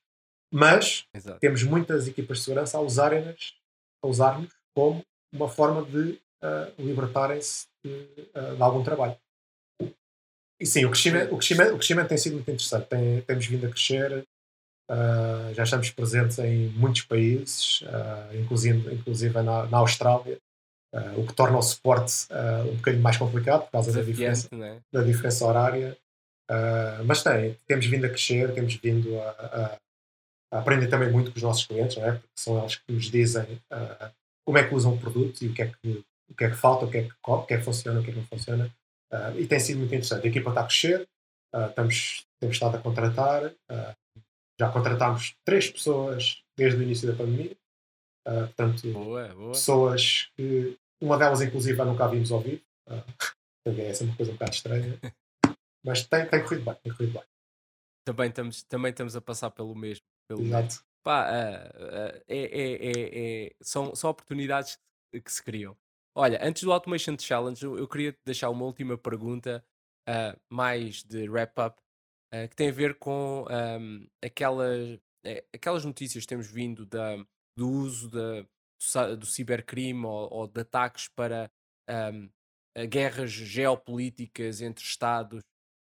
Mas Exato. temos muitas equipas de segurança a usarem-nas a usarmos como uma forma de uh, libertarem-se de, uh, de, algum trabalho. E sim, o crescimento, o crescimento, o crescimento tem sido muito interessante. Tem, temos vindo a crescer, uh, já estamos presentes em muitos países, inclusive, inclusive na, na Austrália, o que torna o suporte um bocadinho mais complicado por causa da diferença, é? da diferença horária. mas tem, temos vindo a crescer, temos vindo a, a aprendem também muito com os nossos clientes, não é? porque são eles que nos dizem uh, como é que usam o produto e o que é que, o que, é que falta, o que é que, o que, é que funciona, o que é que não funciona. Uh, e tem sido muito interessante. A equipa está a crescer, uh, estamos, temos estado a contratar, já contratámos três pessoas desde o início da pandemia, portanto, boa, boa. pessoas que uma delas, inclusive, nunca vimos ao vivo, também é sempre uma coisa um bocado estranha, mas tem, tem corrido bem, tem corrido bem. Também estamos, também estamos a passar pelo mesmo. Pelo Exato. Pá, uh, uh, é, é, é, são, são oportunidades que se criam. Olha, antes do Automation Challenge, eu queria te deixar uma última pergunta, uh, mais de wrap-up, que tem a ver com um, aquelas, aquelas notícias que temos vindo da, do uso do, cibercrime ou, ou, de ataques para um, guerras geopolíticas entre Estados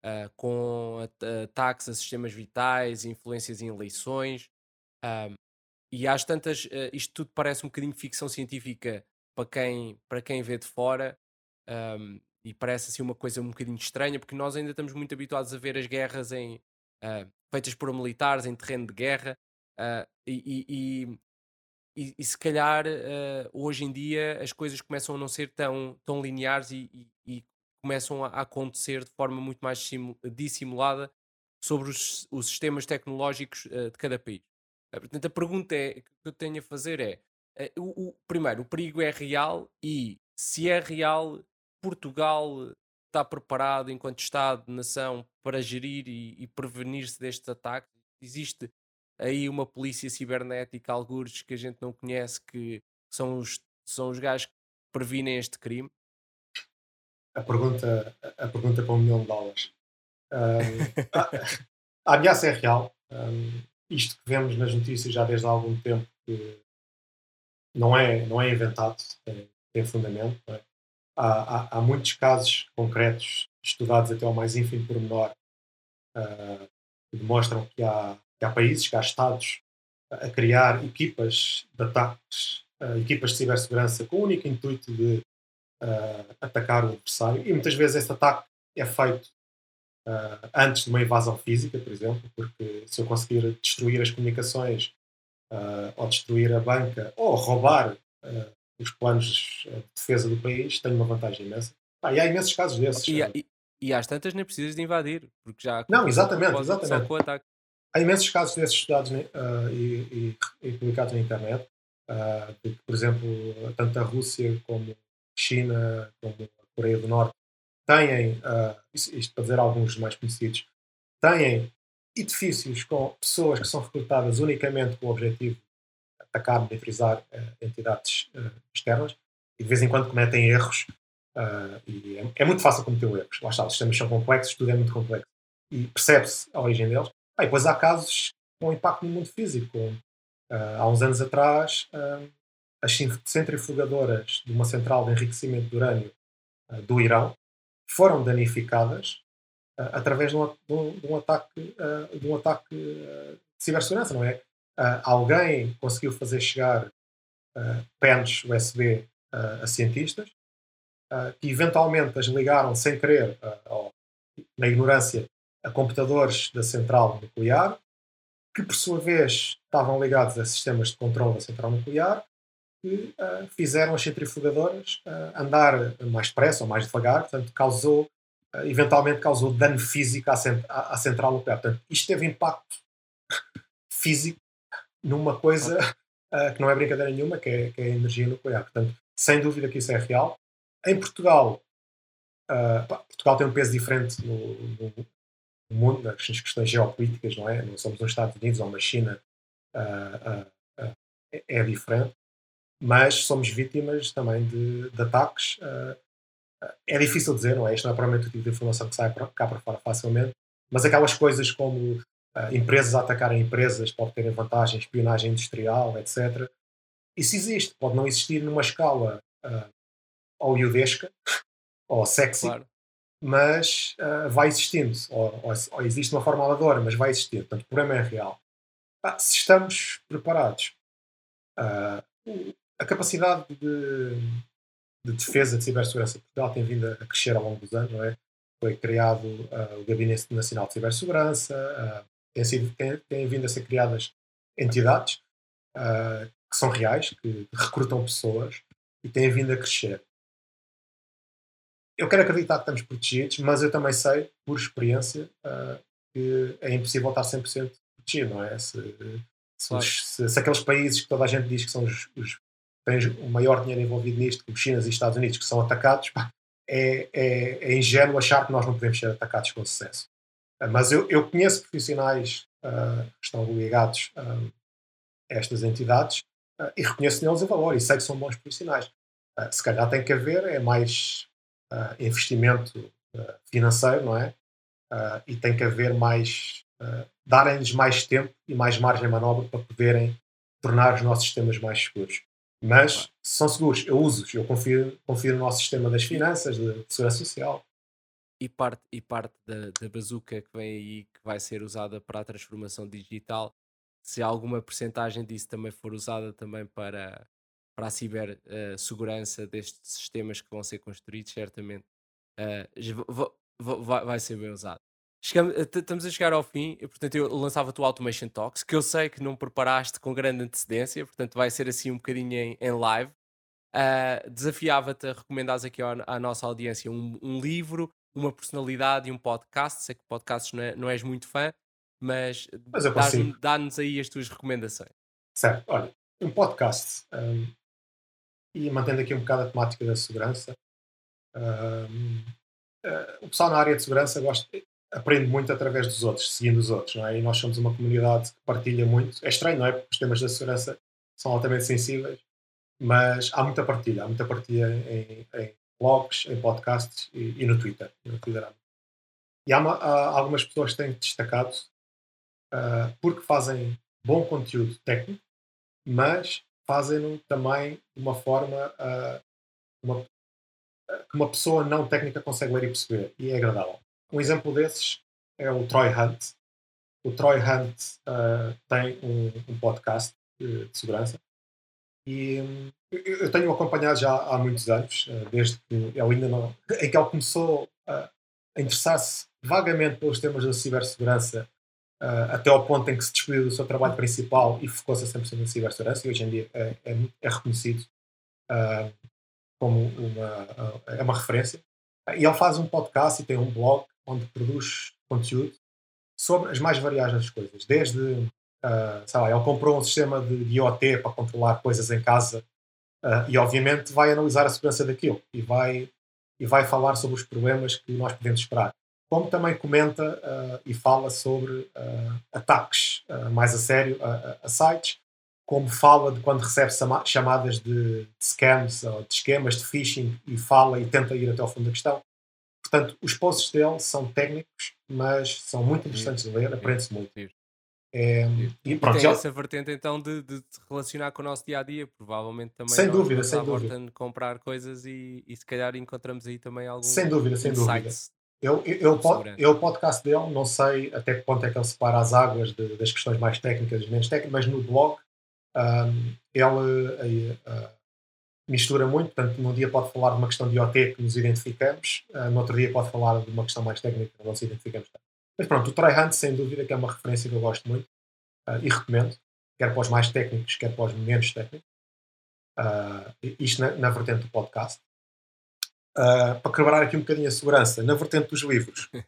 uh, com ataques a sistemas vitais, influências em eleições. Um, e às tantas, uh, isto tudo parece um bocadinho ficção científica para quem, para quem vê de fora. Um, e parece assim uma coisa um bocadinho estranha, porque nós ainda estamos muito habituados a ver as guerras em, uh, feitas por militares em terreno de guerra, uh, e, e, e, e, se calhar uh, hoje em dia as coisas começam a não ser tão, tão lineares e, e, começam a acontecer de forma muito mais dissimulada sobre os, os sistemas tecnológicos uh, de cada país. Uh, portanto, a pergunta é, que eu tenho a fazer é: o, o, primeiro, o perigo é real e se é real, Portugal está preparado enquanto Estado, nação, para gerir e, e prevenir-se destes ataques? Existe aí uma polícia cibernética, algures que a gente não conhece, que são os, são os gajos que previnem este crime? a pergunta, a pergunta para um milhão de dólares. Um, a ameaça é real. Um, isto que vemos nas notícias já desde há algum tempo que não é, não é inventado, tem, tem fundamento. É? Há, há, há, muitos casos concretos, estudados até ao mais ínfimo pormenor, uh, que demonstram que há, que há países, Estados a criar equipas de ataques, uh, equipas de cibersegurança com o único intuito de uh, atacar o adversário. E muitas vezes esse ataque é feito uh, antes de uma invasão física, por exemplo, porque se eu conseguir destruir as comunicações ou destruir a banca ou roubar os planos de defesa do país, tenho uma vantagem imensa. Ah, e há imensos casos desses. E, e, e às tantas nem precisas de invadir, porque já. Não, exatamente, exatamente. Só com o ataque. Há imensos casos desses estudados uh, e, e, e, publicados na internet, uh, por exemplo, tanto a Rússia como a China, como a Coreia do Norte, têm, uh, isto para dizer alguns mais conhecidos, têm edifícios com pessoas que são recrutadas unicamente com o objetivo de atacar, monitorizar entidades externas e de vez em quando cometem erros. e é, é, muito fácil cometer erros. Lá está, os sistemas são complexos, tudo é muito complexo. E percebe-se a origem deles. Ah, e depois há casos com impacto no mundo físico. Uh, há uns anos atrás, uh, as centrifugadoras de uma central de enriquecimento de urânio uh, do Irão foram danificadas através de um, de um, ataque, de, um ataque de cibersegurança, não é? alguém conseguiu fazer chegar pens USB a cientistas que eventualmente as ligaram sem querer, na ignorância, a computadores da central nuclear, que por sua vez estavam ligados a sistemas de controle da central nuclear, que uh, fizeram as centrifugadoras uh, andar mais depressa ou mais devagar, portanto, causou, uh, eventualmente causou dano físico à, cent à, à, central nuclear. Portanto, isto teve impacto físico numa coisa que não é brincadeira nenhuma, que é, que é, a energia nuclear. Portanto, sem dúvida que isso é real. Em Portugal, Portugal tem um peso diferente no, no, mundo, nas questões geopolíticas, não é? Não somos uns Estados Unidos ou uma China, uh, uh, uh, é diferente, mas somos vítimas também de, de ataques. é difícil dizer, não é? Isto não é provavelmente o tipo de informação que sai cá para fora facilmente, mas aquelas coisas como empresas a atacarem empresas pode terem vantagem, espionagem industrial, etc. Isso existe, pode não existir numa escala uh, hollywoodesca ou sexy, claro mas uh, vai existindo, ou, ou, ou, existe uma forma amadora, mas vai existir. Portanto, o problema é real. Ah, se estamos preparados, uh, a capacidade de, de, defesa de cibersegurança de Portugal tem vindo a crescer ao longo dos anos, não é? Foi criado uh, o Gabinete Nacional de Cibersegurança, tem, sido, tem, tem, vindo a ser criadas entidades que são reais, que recrutam pessoas e têm vindo a crescer eu quero acreditar que estamos protegidos, mas eu também sei, por experiência, uh, que é impossível estar 100% protegido, não é? Se, se, claro. os, se, se, aqueles países que toda a gente diz que são os, os têm o maior dinheiro envolvido nisto, como China e Estados Unidos, que são atacados, pá, é, é, é, ingênuo achar que nós não podemos ser atacados com sucesso. Uh, mas eu, eu, conheço profissionais uh, que estão ligados a estas entidades e reconheço neles o valor e sei que são bons profissionais. se calhar tem que haver é mais uh, investimento uh, financeiro, não é? Uh, e tem que haver mais, darem-lhes mais tempo e mais margem de manobra para poderem tornar os nossos sistemas mais seguros. Mas são seguros, eu uso-os, eu confio, confio no nosso sistema das finanças, de, de segurança social. E parte, e parte da, da bazuca que vem aí, que vai ser usada para a transformação digital, se alguma percentagem disso também for usada também para para a cibersegurança uh, destes sistemas que vão ser construídos, certamente uh, vai ser bem usado. Chegamos, eh, estamos a chegar ao fim, portanto eu lançava-te o Automation Talks, que eu sei que não preparaste com grande antecedência, portanto vai ser assim um bocadinho em, em live. Uh, Desafiava-te a recomendares aqui à, à nossa audiência um, um, livro, uma personalidade e um podcast. Sei que podcasts não, é, não és muito fã, mas, mas dá-nos aí as tuas recomendações. Certo, olha, um podcast. Um, e mantendo aqui um bocado a temática da segurança, uh, o pessoal na área de segurança gosta, aprende muito através dos outros, seguindo os outros, não é? E nós somos uma comunidade que partilha muito. É estranho, não é? Porque os temas da segurança são altamente sensíveis, mas há muita partilha, há muita partilha em, em blogs, em podcasts e, e, no Twitter. No Twitter. e há, uma, há, algumas pessoas que têm destacado uh, porque fazem bom conteúdo técnico, mas fazem-no também de uma forma uh, uma, que uma pessoa não técnica consegue ler e perceber, e é agradável. Um exemplo desses é o Troy Hunt. O Troy Hunt uh, tem um, um podcast de, segurança e eu tenho acompanhado já há muitos anos, uh, desde que ele ainda não. em que ele começou a interessar-se vagamente pelos temas da cibersegurança uh, até ao ponto em que se despediu do seu trabalho principal e focou-se a 100% na cibersegurança, e hoje em dia é, é, é reconhecido uh, como uma, uh, é uma referência. E ele faz um podcast e tem um blog onde produz conteúdo sobre as mais variadas coisas, desde, uh, sei lá, ele comprou um sistema de, IoT para controlar coisas em casa e obviamente vai analisar a segurança daquilo e vai, e vai falar sobre os problemas que nós podemos esperar como também comenta uh, e fala sobre uh, ataques uh, mais a sério a, a, sites, como fala de quando recebe chamadas de, de, scams ou de esquemas de phishing e fala e tenta ir até ao fundo da questão. Portanto, os posts dele são técnicos, mas são muito interessantes de ler, aprende-se muito. É, e pronto, tem já... essa vertente então de, de relacionar com o nosso dia a dia, provavelmente também sem dúvida, sem dúvida. comprar coisas e, e se calhar encontramos aí também alguns sem dúvida, sem dúvida. Eu, eu, eu, o podcast dele, não sei até que ponto é que ele separa as águas de, das questões mais técnicas e menos técnicas, mas no blog um, ele uh, mistura muito. Portanto, num dia pode falar de uma questão de IoT que nos identificamos, uh, no outro dia pode falar de uma questão mais técnica que não nos identificamos. Mas pronto, o Troy Hunt, sem dúvida, que é uma referência que eu gosto muito uh, e recomendo, quer para os mais técnicos, quer para os menos técnicos. Isto na, na vertente do podcast uh, para quebrar aqui um bocadinho a segurança, na vertente dos livros.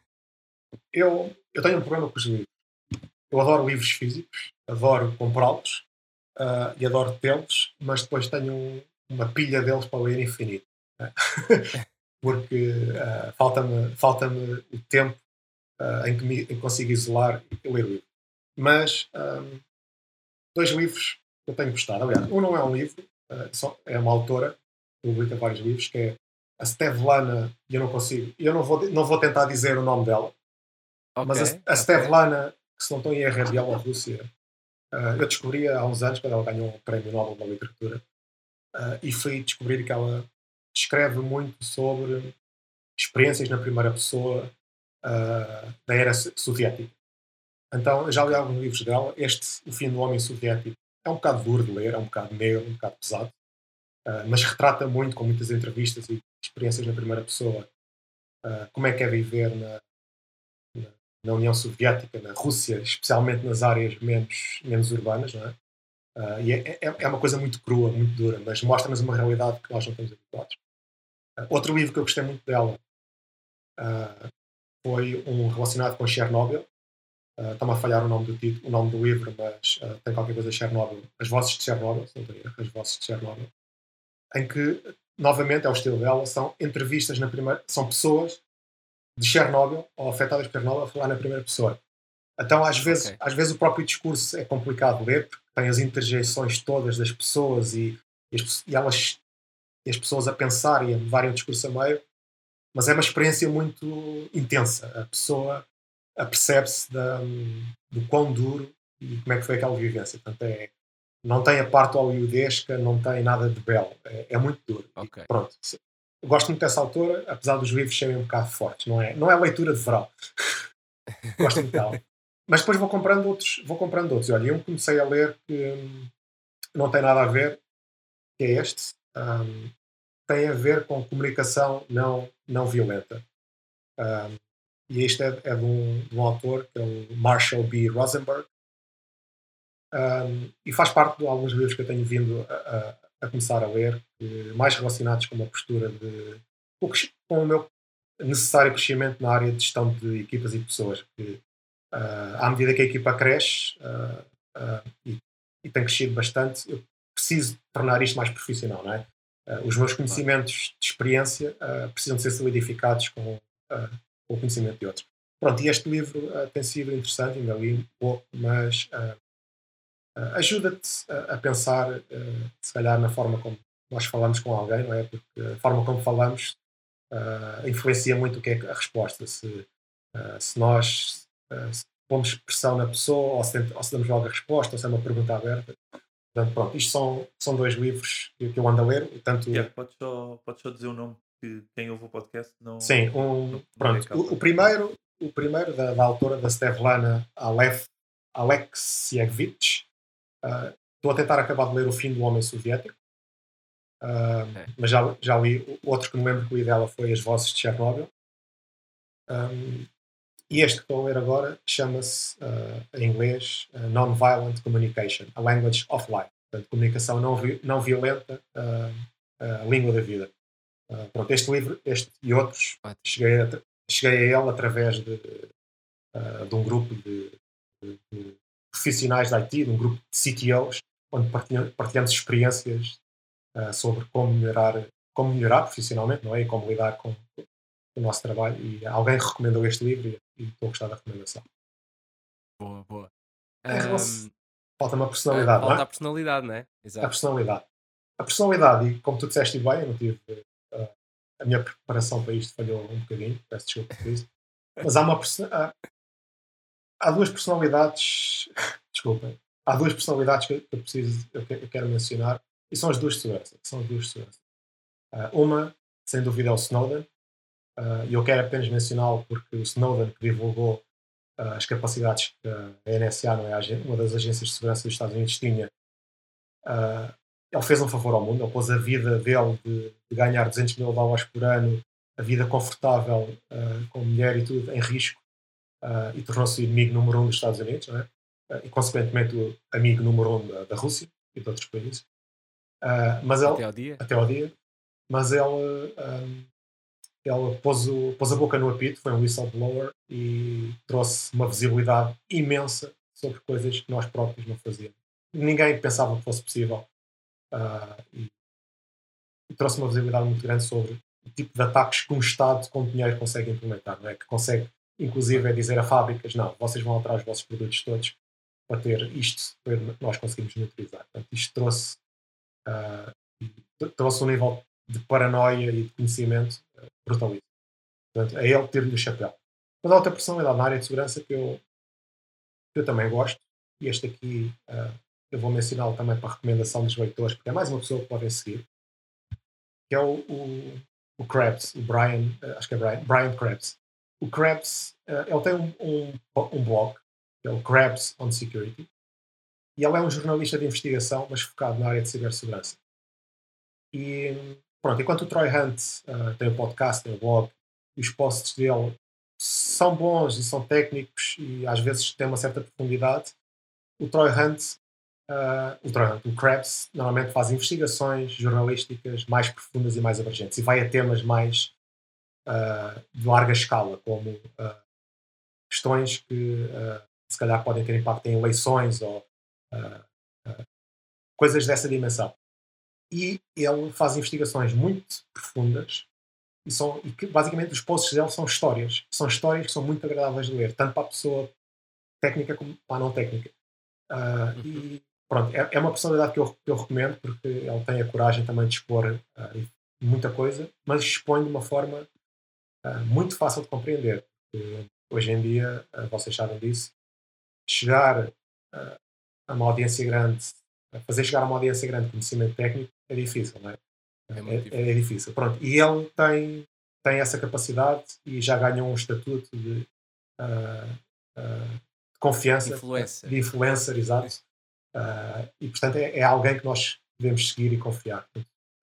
Eu, eu tenho um problema com os livros. Eu adoro livros físicos, adoro comprá-los uh, e adoro tê-los, mas depois tenho um, uma pilha deles para ler infinito. Né? Porque uh, falta-me falta o tempo uh, em, que me, em que consigo isolar e ler o livro. Mas um, dois livros que eu tenho gostado. Aliás, um não é um livro, é uma autora, publica vários livros, que é a Stevlana, eu não consigo, eu não vou, não vou tentar dizer o nome dela, okay, mas a, a Stevlana, que se não estou em erro é de Bielorrússia, uh, eu descobri há uns anos, quando ela ganhou o Prémio Nobel da Literatura, uh, e fui descobrir que ela escreve muito sobre experiências na primeira pessoa uh, da era soviética. Então, já li alguns livros dela. Este, O Fim do Homem Soviético, é um bocado duro de ler, é um bocado negro, um bocado pesado, uh, mas retrata muito, com muitas entrevistas e experiências na primeira pessoa, uh, como é que é viver na, na, na, União Soviética, na Rússia, especialmente nas áreas menos, menos urbanas, não é? Uh, e é, é, é, uma coisa muito crua, muito dura, mas mostra-nos uma realidade que nós não estamos habituados. Uh, outro livro que eu gostei muito dela foi um relacionado com Chernobyl. Está-me a falhar o nome do título, o nome do livro, mas tem qualquer coisa de Chernobyl. As Vozes de Chernobyl, As Vozes de Chernobyl. Em que novamente é o estilo dela, são entrevistas na primeira, são pessoas de Chernobyl ou afetadas por Chernobyl a falar na primeira pessoa. Então, às vezes, okay. às vezes o próprio discurso é complicado de ler, porque tem as interjeições todas das pessoas e, e, as, e elas, e as pessoas a pensar e a levarem o discurso a meio, mas é uma experiência muito intensa. A pessoa apercebe-se do quão duro e como é que foi aquela vivência. Portanto, é, não tem a parte hollywoodesca, não tem nada de belo. É, é muito duro. Okay. Pronto. Eu gosto muito dessa autora, apesar dos livros serem um bocado fortes. Não é, não é leitura de verão. gosto muito dela. Mas depois vou comprando outros. Vou comprando outros. Olha, eu comecei a ler que hum, não tem nada a ver, que é este. Um, tem a ver com comunicação não, não violenta. Um, e este é, é de, um, de, um, autor que é o Marshall B. Rosenberg, um, e faz parte de alguns livros que eu tenho vindo a, a, a começar a ler, mais relacionados com uma postura de. com o meu necessário crescimento na área de gestão de equipas e pessoas. Que, uh, à medida que a equipa cresce uh, uh, e, e, tem crescido bastante, eu preciso tornar isto mais profissional, não é? os meus conhecimentos de experiência precisam de ser solidificados com, com, o conhecimento de outros. Pronto, e este livro tem sido interessante, ainda li um pouco, mas ajuda-te a, a pensar, uh, se calhar, na forma como nós falamos com alguém, não é? Porque a forma como falamos influencia muito o que é a resposta. Se, se nós pomos pressão na pessoa, ou se, ou se damos logo a resposta, ou se é uma pergunta aberta. Portanto, pronto, isto são, são dois livros que, eu ando a ler. Tanto... Yeah, podes, só, podes só dizer o nome que quem ouve o podcast não. Sim, um, não, pronto. Não o, o, primeiro, o primeiro da, da autora, da Stevlana Alef, Alexievich. Uh, estou a tentar acabar de ler O Fim do Homem Soviético. Uh. Mas já, já li. Outro que me lembro que li dela foi As Vozes de Chernobyl. Um, e este que estou a ler agora chama-se, uh, em inglês, uh, Nonviolent Communication, a Language of Life. Portanto, comunicação não, vi não violenta, a língua da vida. pronto, este livro, este e outros, cheguei a, cheguei a ele através de, de um grupo de, de, de, profissionais da IT, de um grupo de CTOs, onde partilhamos experiências sobre como melhorar, como melhorar profissionalmente, não é? E como lidar com, o nosso trabalho e alguém recomendou este livro e, estou a gostar da recomendação. Boa, boa. Um, falta uma personalidade, falta não é? a personalidade, não é? Exato. A personalidade. A personalidade, e como tu disseste bem, eu não tive. Uh, a minha preparação para isto falhou um bocadinho, peço desculpa por isso. Mas há uma. Há, duas personalidades. desculpa. Há duas personalidades que eu preciso, eu quero mencionar, e são as duas de segurança. São as duas segurança. Uh, uma, sem dúvida, é o Snowden, Uh, eu quero apenas mencioná-lo porque o Snowden, que divulgou uh, as capacidades que a NSA, não é uma das agências de segurança dos Estados Unidos, tinha, uh, ele fez um favor ao mundo. Ele pôs a vida dele de, de ganhar 200 mil dólares por ano, a vida confortável com mulher e tudo, em risco, e tornou-se o inimigo número um dos Estados Unidos, é? e consequentemente o amigo número um da, da Rússia e de outros países. mas ele, até ao dia. Até ao dia. Mas ele. Um, ele pôs, o, pôs a boca no apito, foi um whistleblower e trouxe uma visibilidade imensa sobre coisas que nós próprios não fazíamos. Ninguém pensava que fosse possível. Uh, e, e, trouxe uma visibilidade muito grande sobre o tipo de ataques que um Estado com dinheiro consegue implementar, não é? Que consegue, inclusive, é dizer a fábricas: não, vocês vão alterar os vossos produtos todos para ter isto, para nós conseguimos neutralizar. Portanto, isto trouxe, uh, trouxe um nível de paranoia e de conhecimento brutalista. Portanto, é ele ter-lhe o chapéu. Mas há outra personalidade na área de segurança que eu, que eu também gosto, e este aqui uh, eu vou mencioná-lo também para recomendação dos leitores, porque é mais uma pessoa que podem seguir, que é o, o, o Krebs, o Brian, uh, acho que é Brian, Brian Krebs. O Krebs, uh, ele tem um, um, um blog, que é o Krebs on Security, e ele é um jornalista de investigação, mas focado na área de cibersegurança. E pronto, enquanto o Troy Hunt uh, tem o podcast, tem o blog, e os posts dele são bons e são técnicos e às vezes têm uma certa profundidade, o Troy Hunt, uh, o Troy Hunt, o Krebs, normalmente faz investigações jornalísticas mais profundas e mais abrangentes e vai a temas mais de larga escala, como questões que se calhar podem ter impacto em eleições ou coisas dessa dimensão e ele faz investigações muito profundas e, são, e que, basicamente os posts dele são histórias. São histórias que são muito agradáveis de ler, tanto para a pessoa técnica como para a não técnica. Uh, uhum. E pronto, é, é, uma personalidade que eu, que eu recomendo porque ele tem a coragem também de expor uh, muita coisa, mas expõe de uma forma muito fácil de compreender. Hoje em dia, vocês sabem disso, chegar a uma audiência grande, fazer chegar a uma audiência grande conhecimento técnico é difícil, não é? É, é, difícil. é, difícil. Pronto, e ele tem, tem essa capacidade e já ganhou um estatuto de, uh, uh, de confiança, influencer. de influencer, exato. Uh, e portanto é, é, alguém que nós devemos seguir e confiar.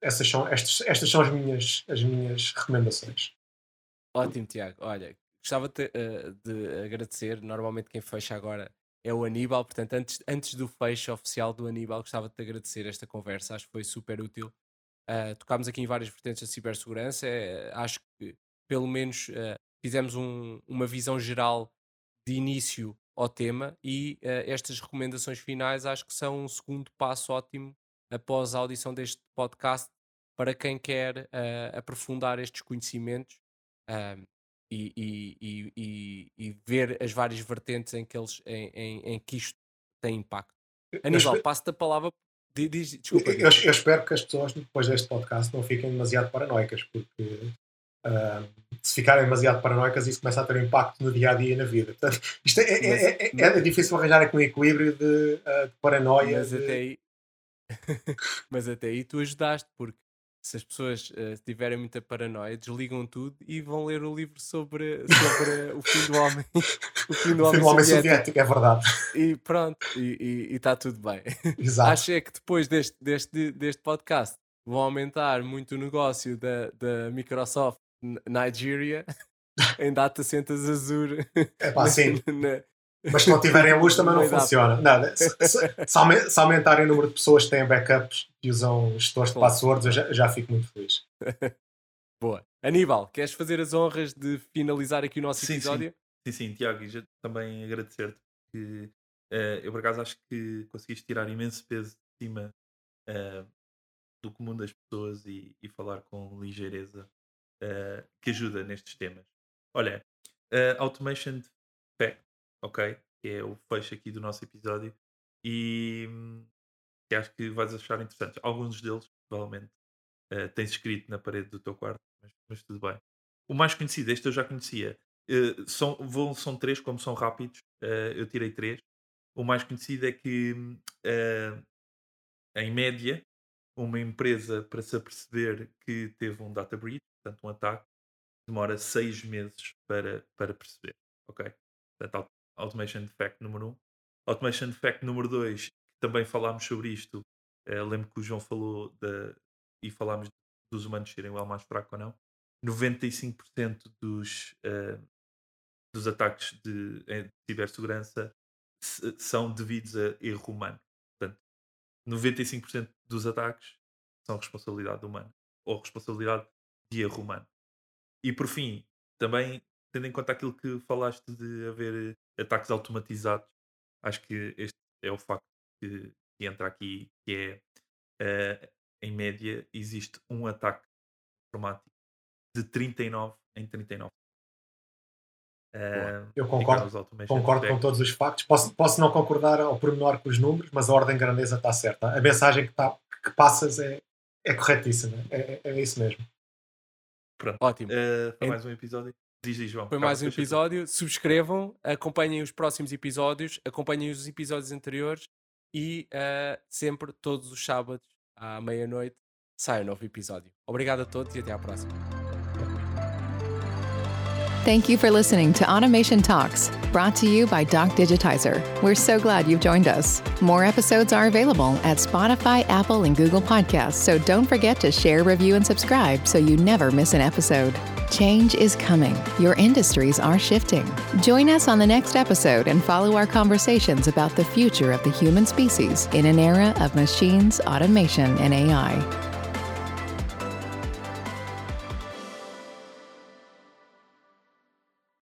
Essas são, estas, estas são as minhas, as minhas recomendações. Ótimo, Tiago. Olha, gostava de, de agradecer. Normalmente quem fecha agora é o Aníbal. Portanto, antes, antes do fecho oficial do Aníbal, gostava de te agradecer esta conversa. Acho que foi super útil. Uh, tocámos aqui em várias vertentes da cibersegurança. Uh, acho que, pelo menos, uh, fizemos um, uma visão geral de início ao tema e estas recomendações finais acho que são um segundo passo ótimo após a audição deste podcast para quem quer aprofundar estes conhecimentos e, e, e, e, ver as várias vertentes em que, eles, em, em, em que isto tem impacto. Aníbal, passo-te a palavra. Diz, desculpa, eu, eu, espero que as pessoas, depois deste podcast, não fiquem demasiado paranoicas, porque uh, se ficarem demasiado paranoicas, isso começa a ter um impacto no dia a dia e na vida. Portanto, isto é, é, Mas- é, é- é difícil arranjar aqui um equilíbrio de, uh, de paranoia. Mas de- até aí. Mas até aí tu ajudaste, porque se as pessoas eh, tiverem muita paranoia, desligam tudo e vão ler o livro sobre, sobre o fim do homem. o fim do homem, um homem soviético. soviético, é verdade. E pronto, e está tudo bem. Exato. Acho é que depois deste, deste, deste podcast vão aumentar muito o negócio da, da Microsoft Nigeria em data centers Azure. É pá, sim. na- Mas se não tiverem luz também não funciona. Nada. Se, se- se aume- se aumentarem o número de pessoas que têm backups e usam gestores de passwords, eu já, já fico muito feliz. Boa. Aníbal, queres fazer as honras de finalizar aqui o nosso Sim, sim. episódio? Sim, sim, Tiago, e já também agradecer-te porque eh, eu por acaso acho que conseguiste tirar imenso peso de cima eh, do comum das pessoas e, e falar com ligeireza eh, que ajuda nestes temas. Olha, Automation Fact, ok? Que é o fecho aqui do nosso episódio e hum, que acho que vais achar interessantes. Alguns deles, provavelmente, eh, tens escrito na parede do teu quarto, mas, mas tudo bem. O mais conhecido, este eu já conhecia. Eh, são, vão, são três, como são rápidos, eh, eu tirei três. O mais conhecido é que, hum, em média, uma empresa para se aperceber que teve um data breach, portanto um ataque, demora seis meses para, para perceber. Ok? Portanto, Automation Fact número um. Automation Fact número dois, também falámos sobre isto. eh, lembro que o João falou da, e falámos dos humanos serem o elo mais fraco ou não. 95% dos, eh, dos ataques de, de cibersegurança se- são devidos a erro humano. Portanto, 95% dos ataques são responsabilidade humana ou responsabilidade de erro humano. E por fim, também tendo em conta aquilo que falaste de haver ataques automatizados, acho que este é o facto que, que entra aqui, que é eh, em média existe um ataque informático de 39 em 39. Eh, Eu concordo, concordo com todos os factos. Posso, posso não concordar ao pormenor com os números, mas a ordem de grandeza está certa. A mensagem que, tá, que passas é, é corretíssima. É, é- é isso mesmo. Ótimo. Eh, foi Ent- mais um episódio. Diz, diz, João. Foi mais um episódio. Subscrevam, acompanhem os próximos episódios, acompanhem os episódios anteriores e eh, sempre, todos os sábados, à meia-noite, sai um novo episódio. Obrigado a todos e até à próxima. Thank you for listening to Automation Talks, brought to you by Doc Digitizer. We're so glad you've joined us. More episodes are available at Spotify, Apple, and Google Podcasts, so don't forget to share, review, and subscribe so you never miss an episode. Change is coming. Your industries are shifting. Join us on the next episode and follow our conversations about the future of the human species in an era of machines, automation, and AI.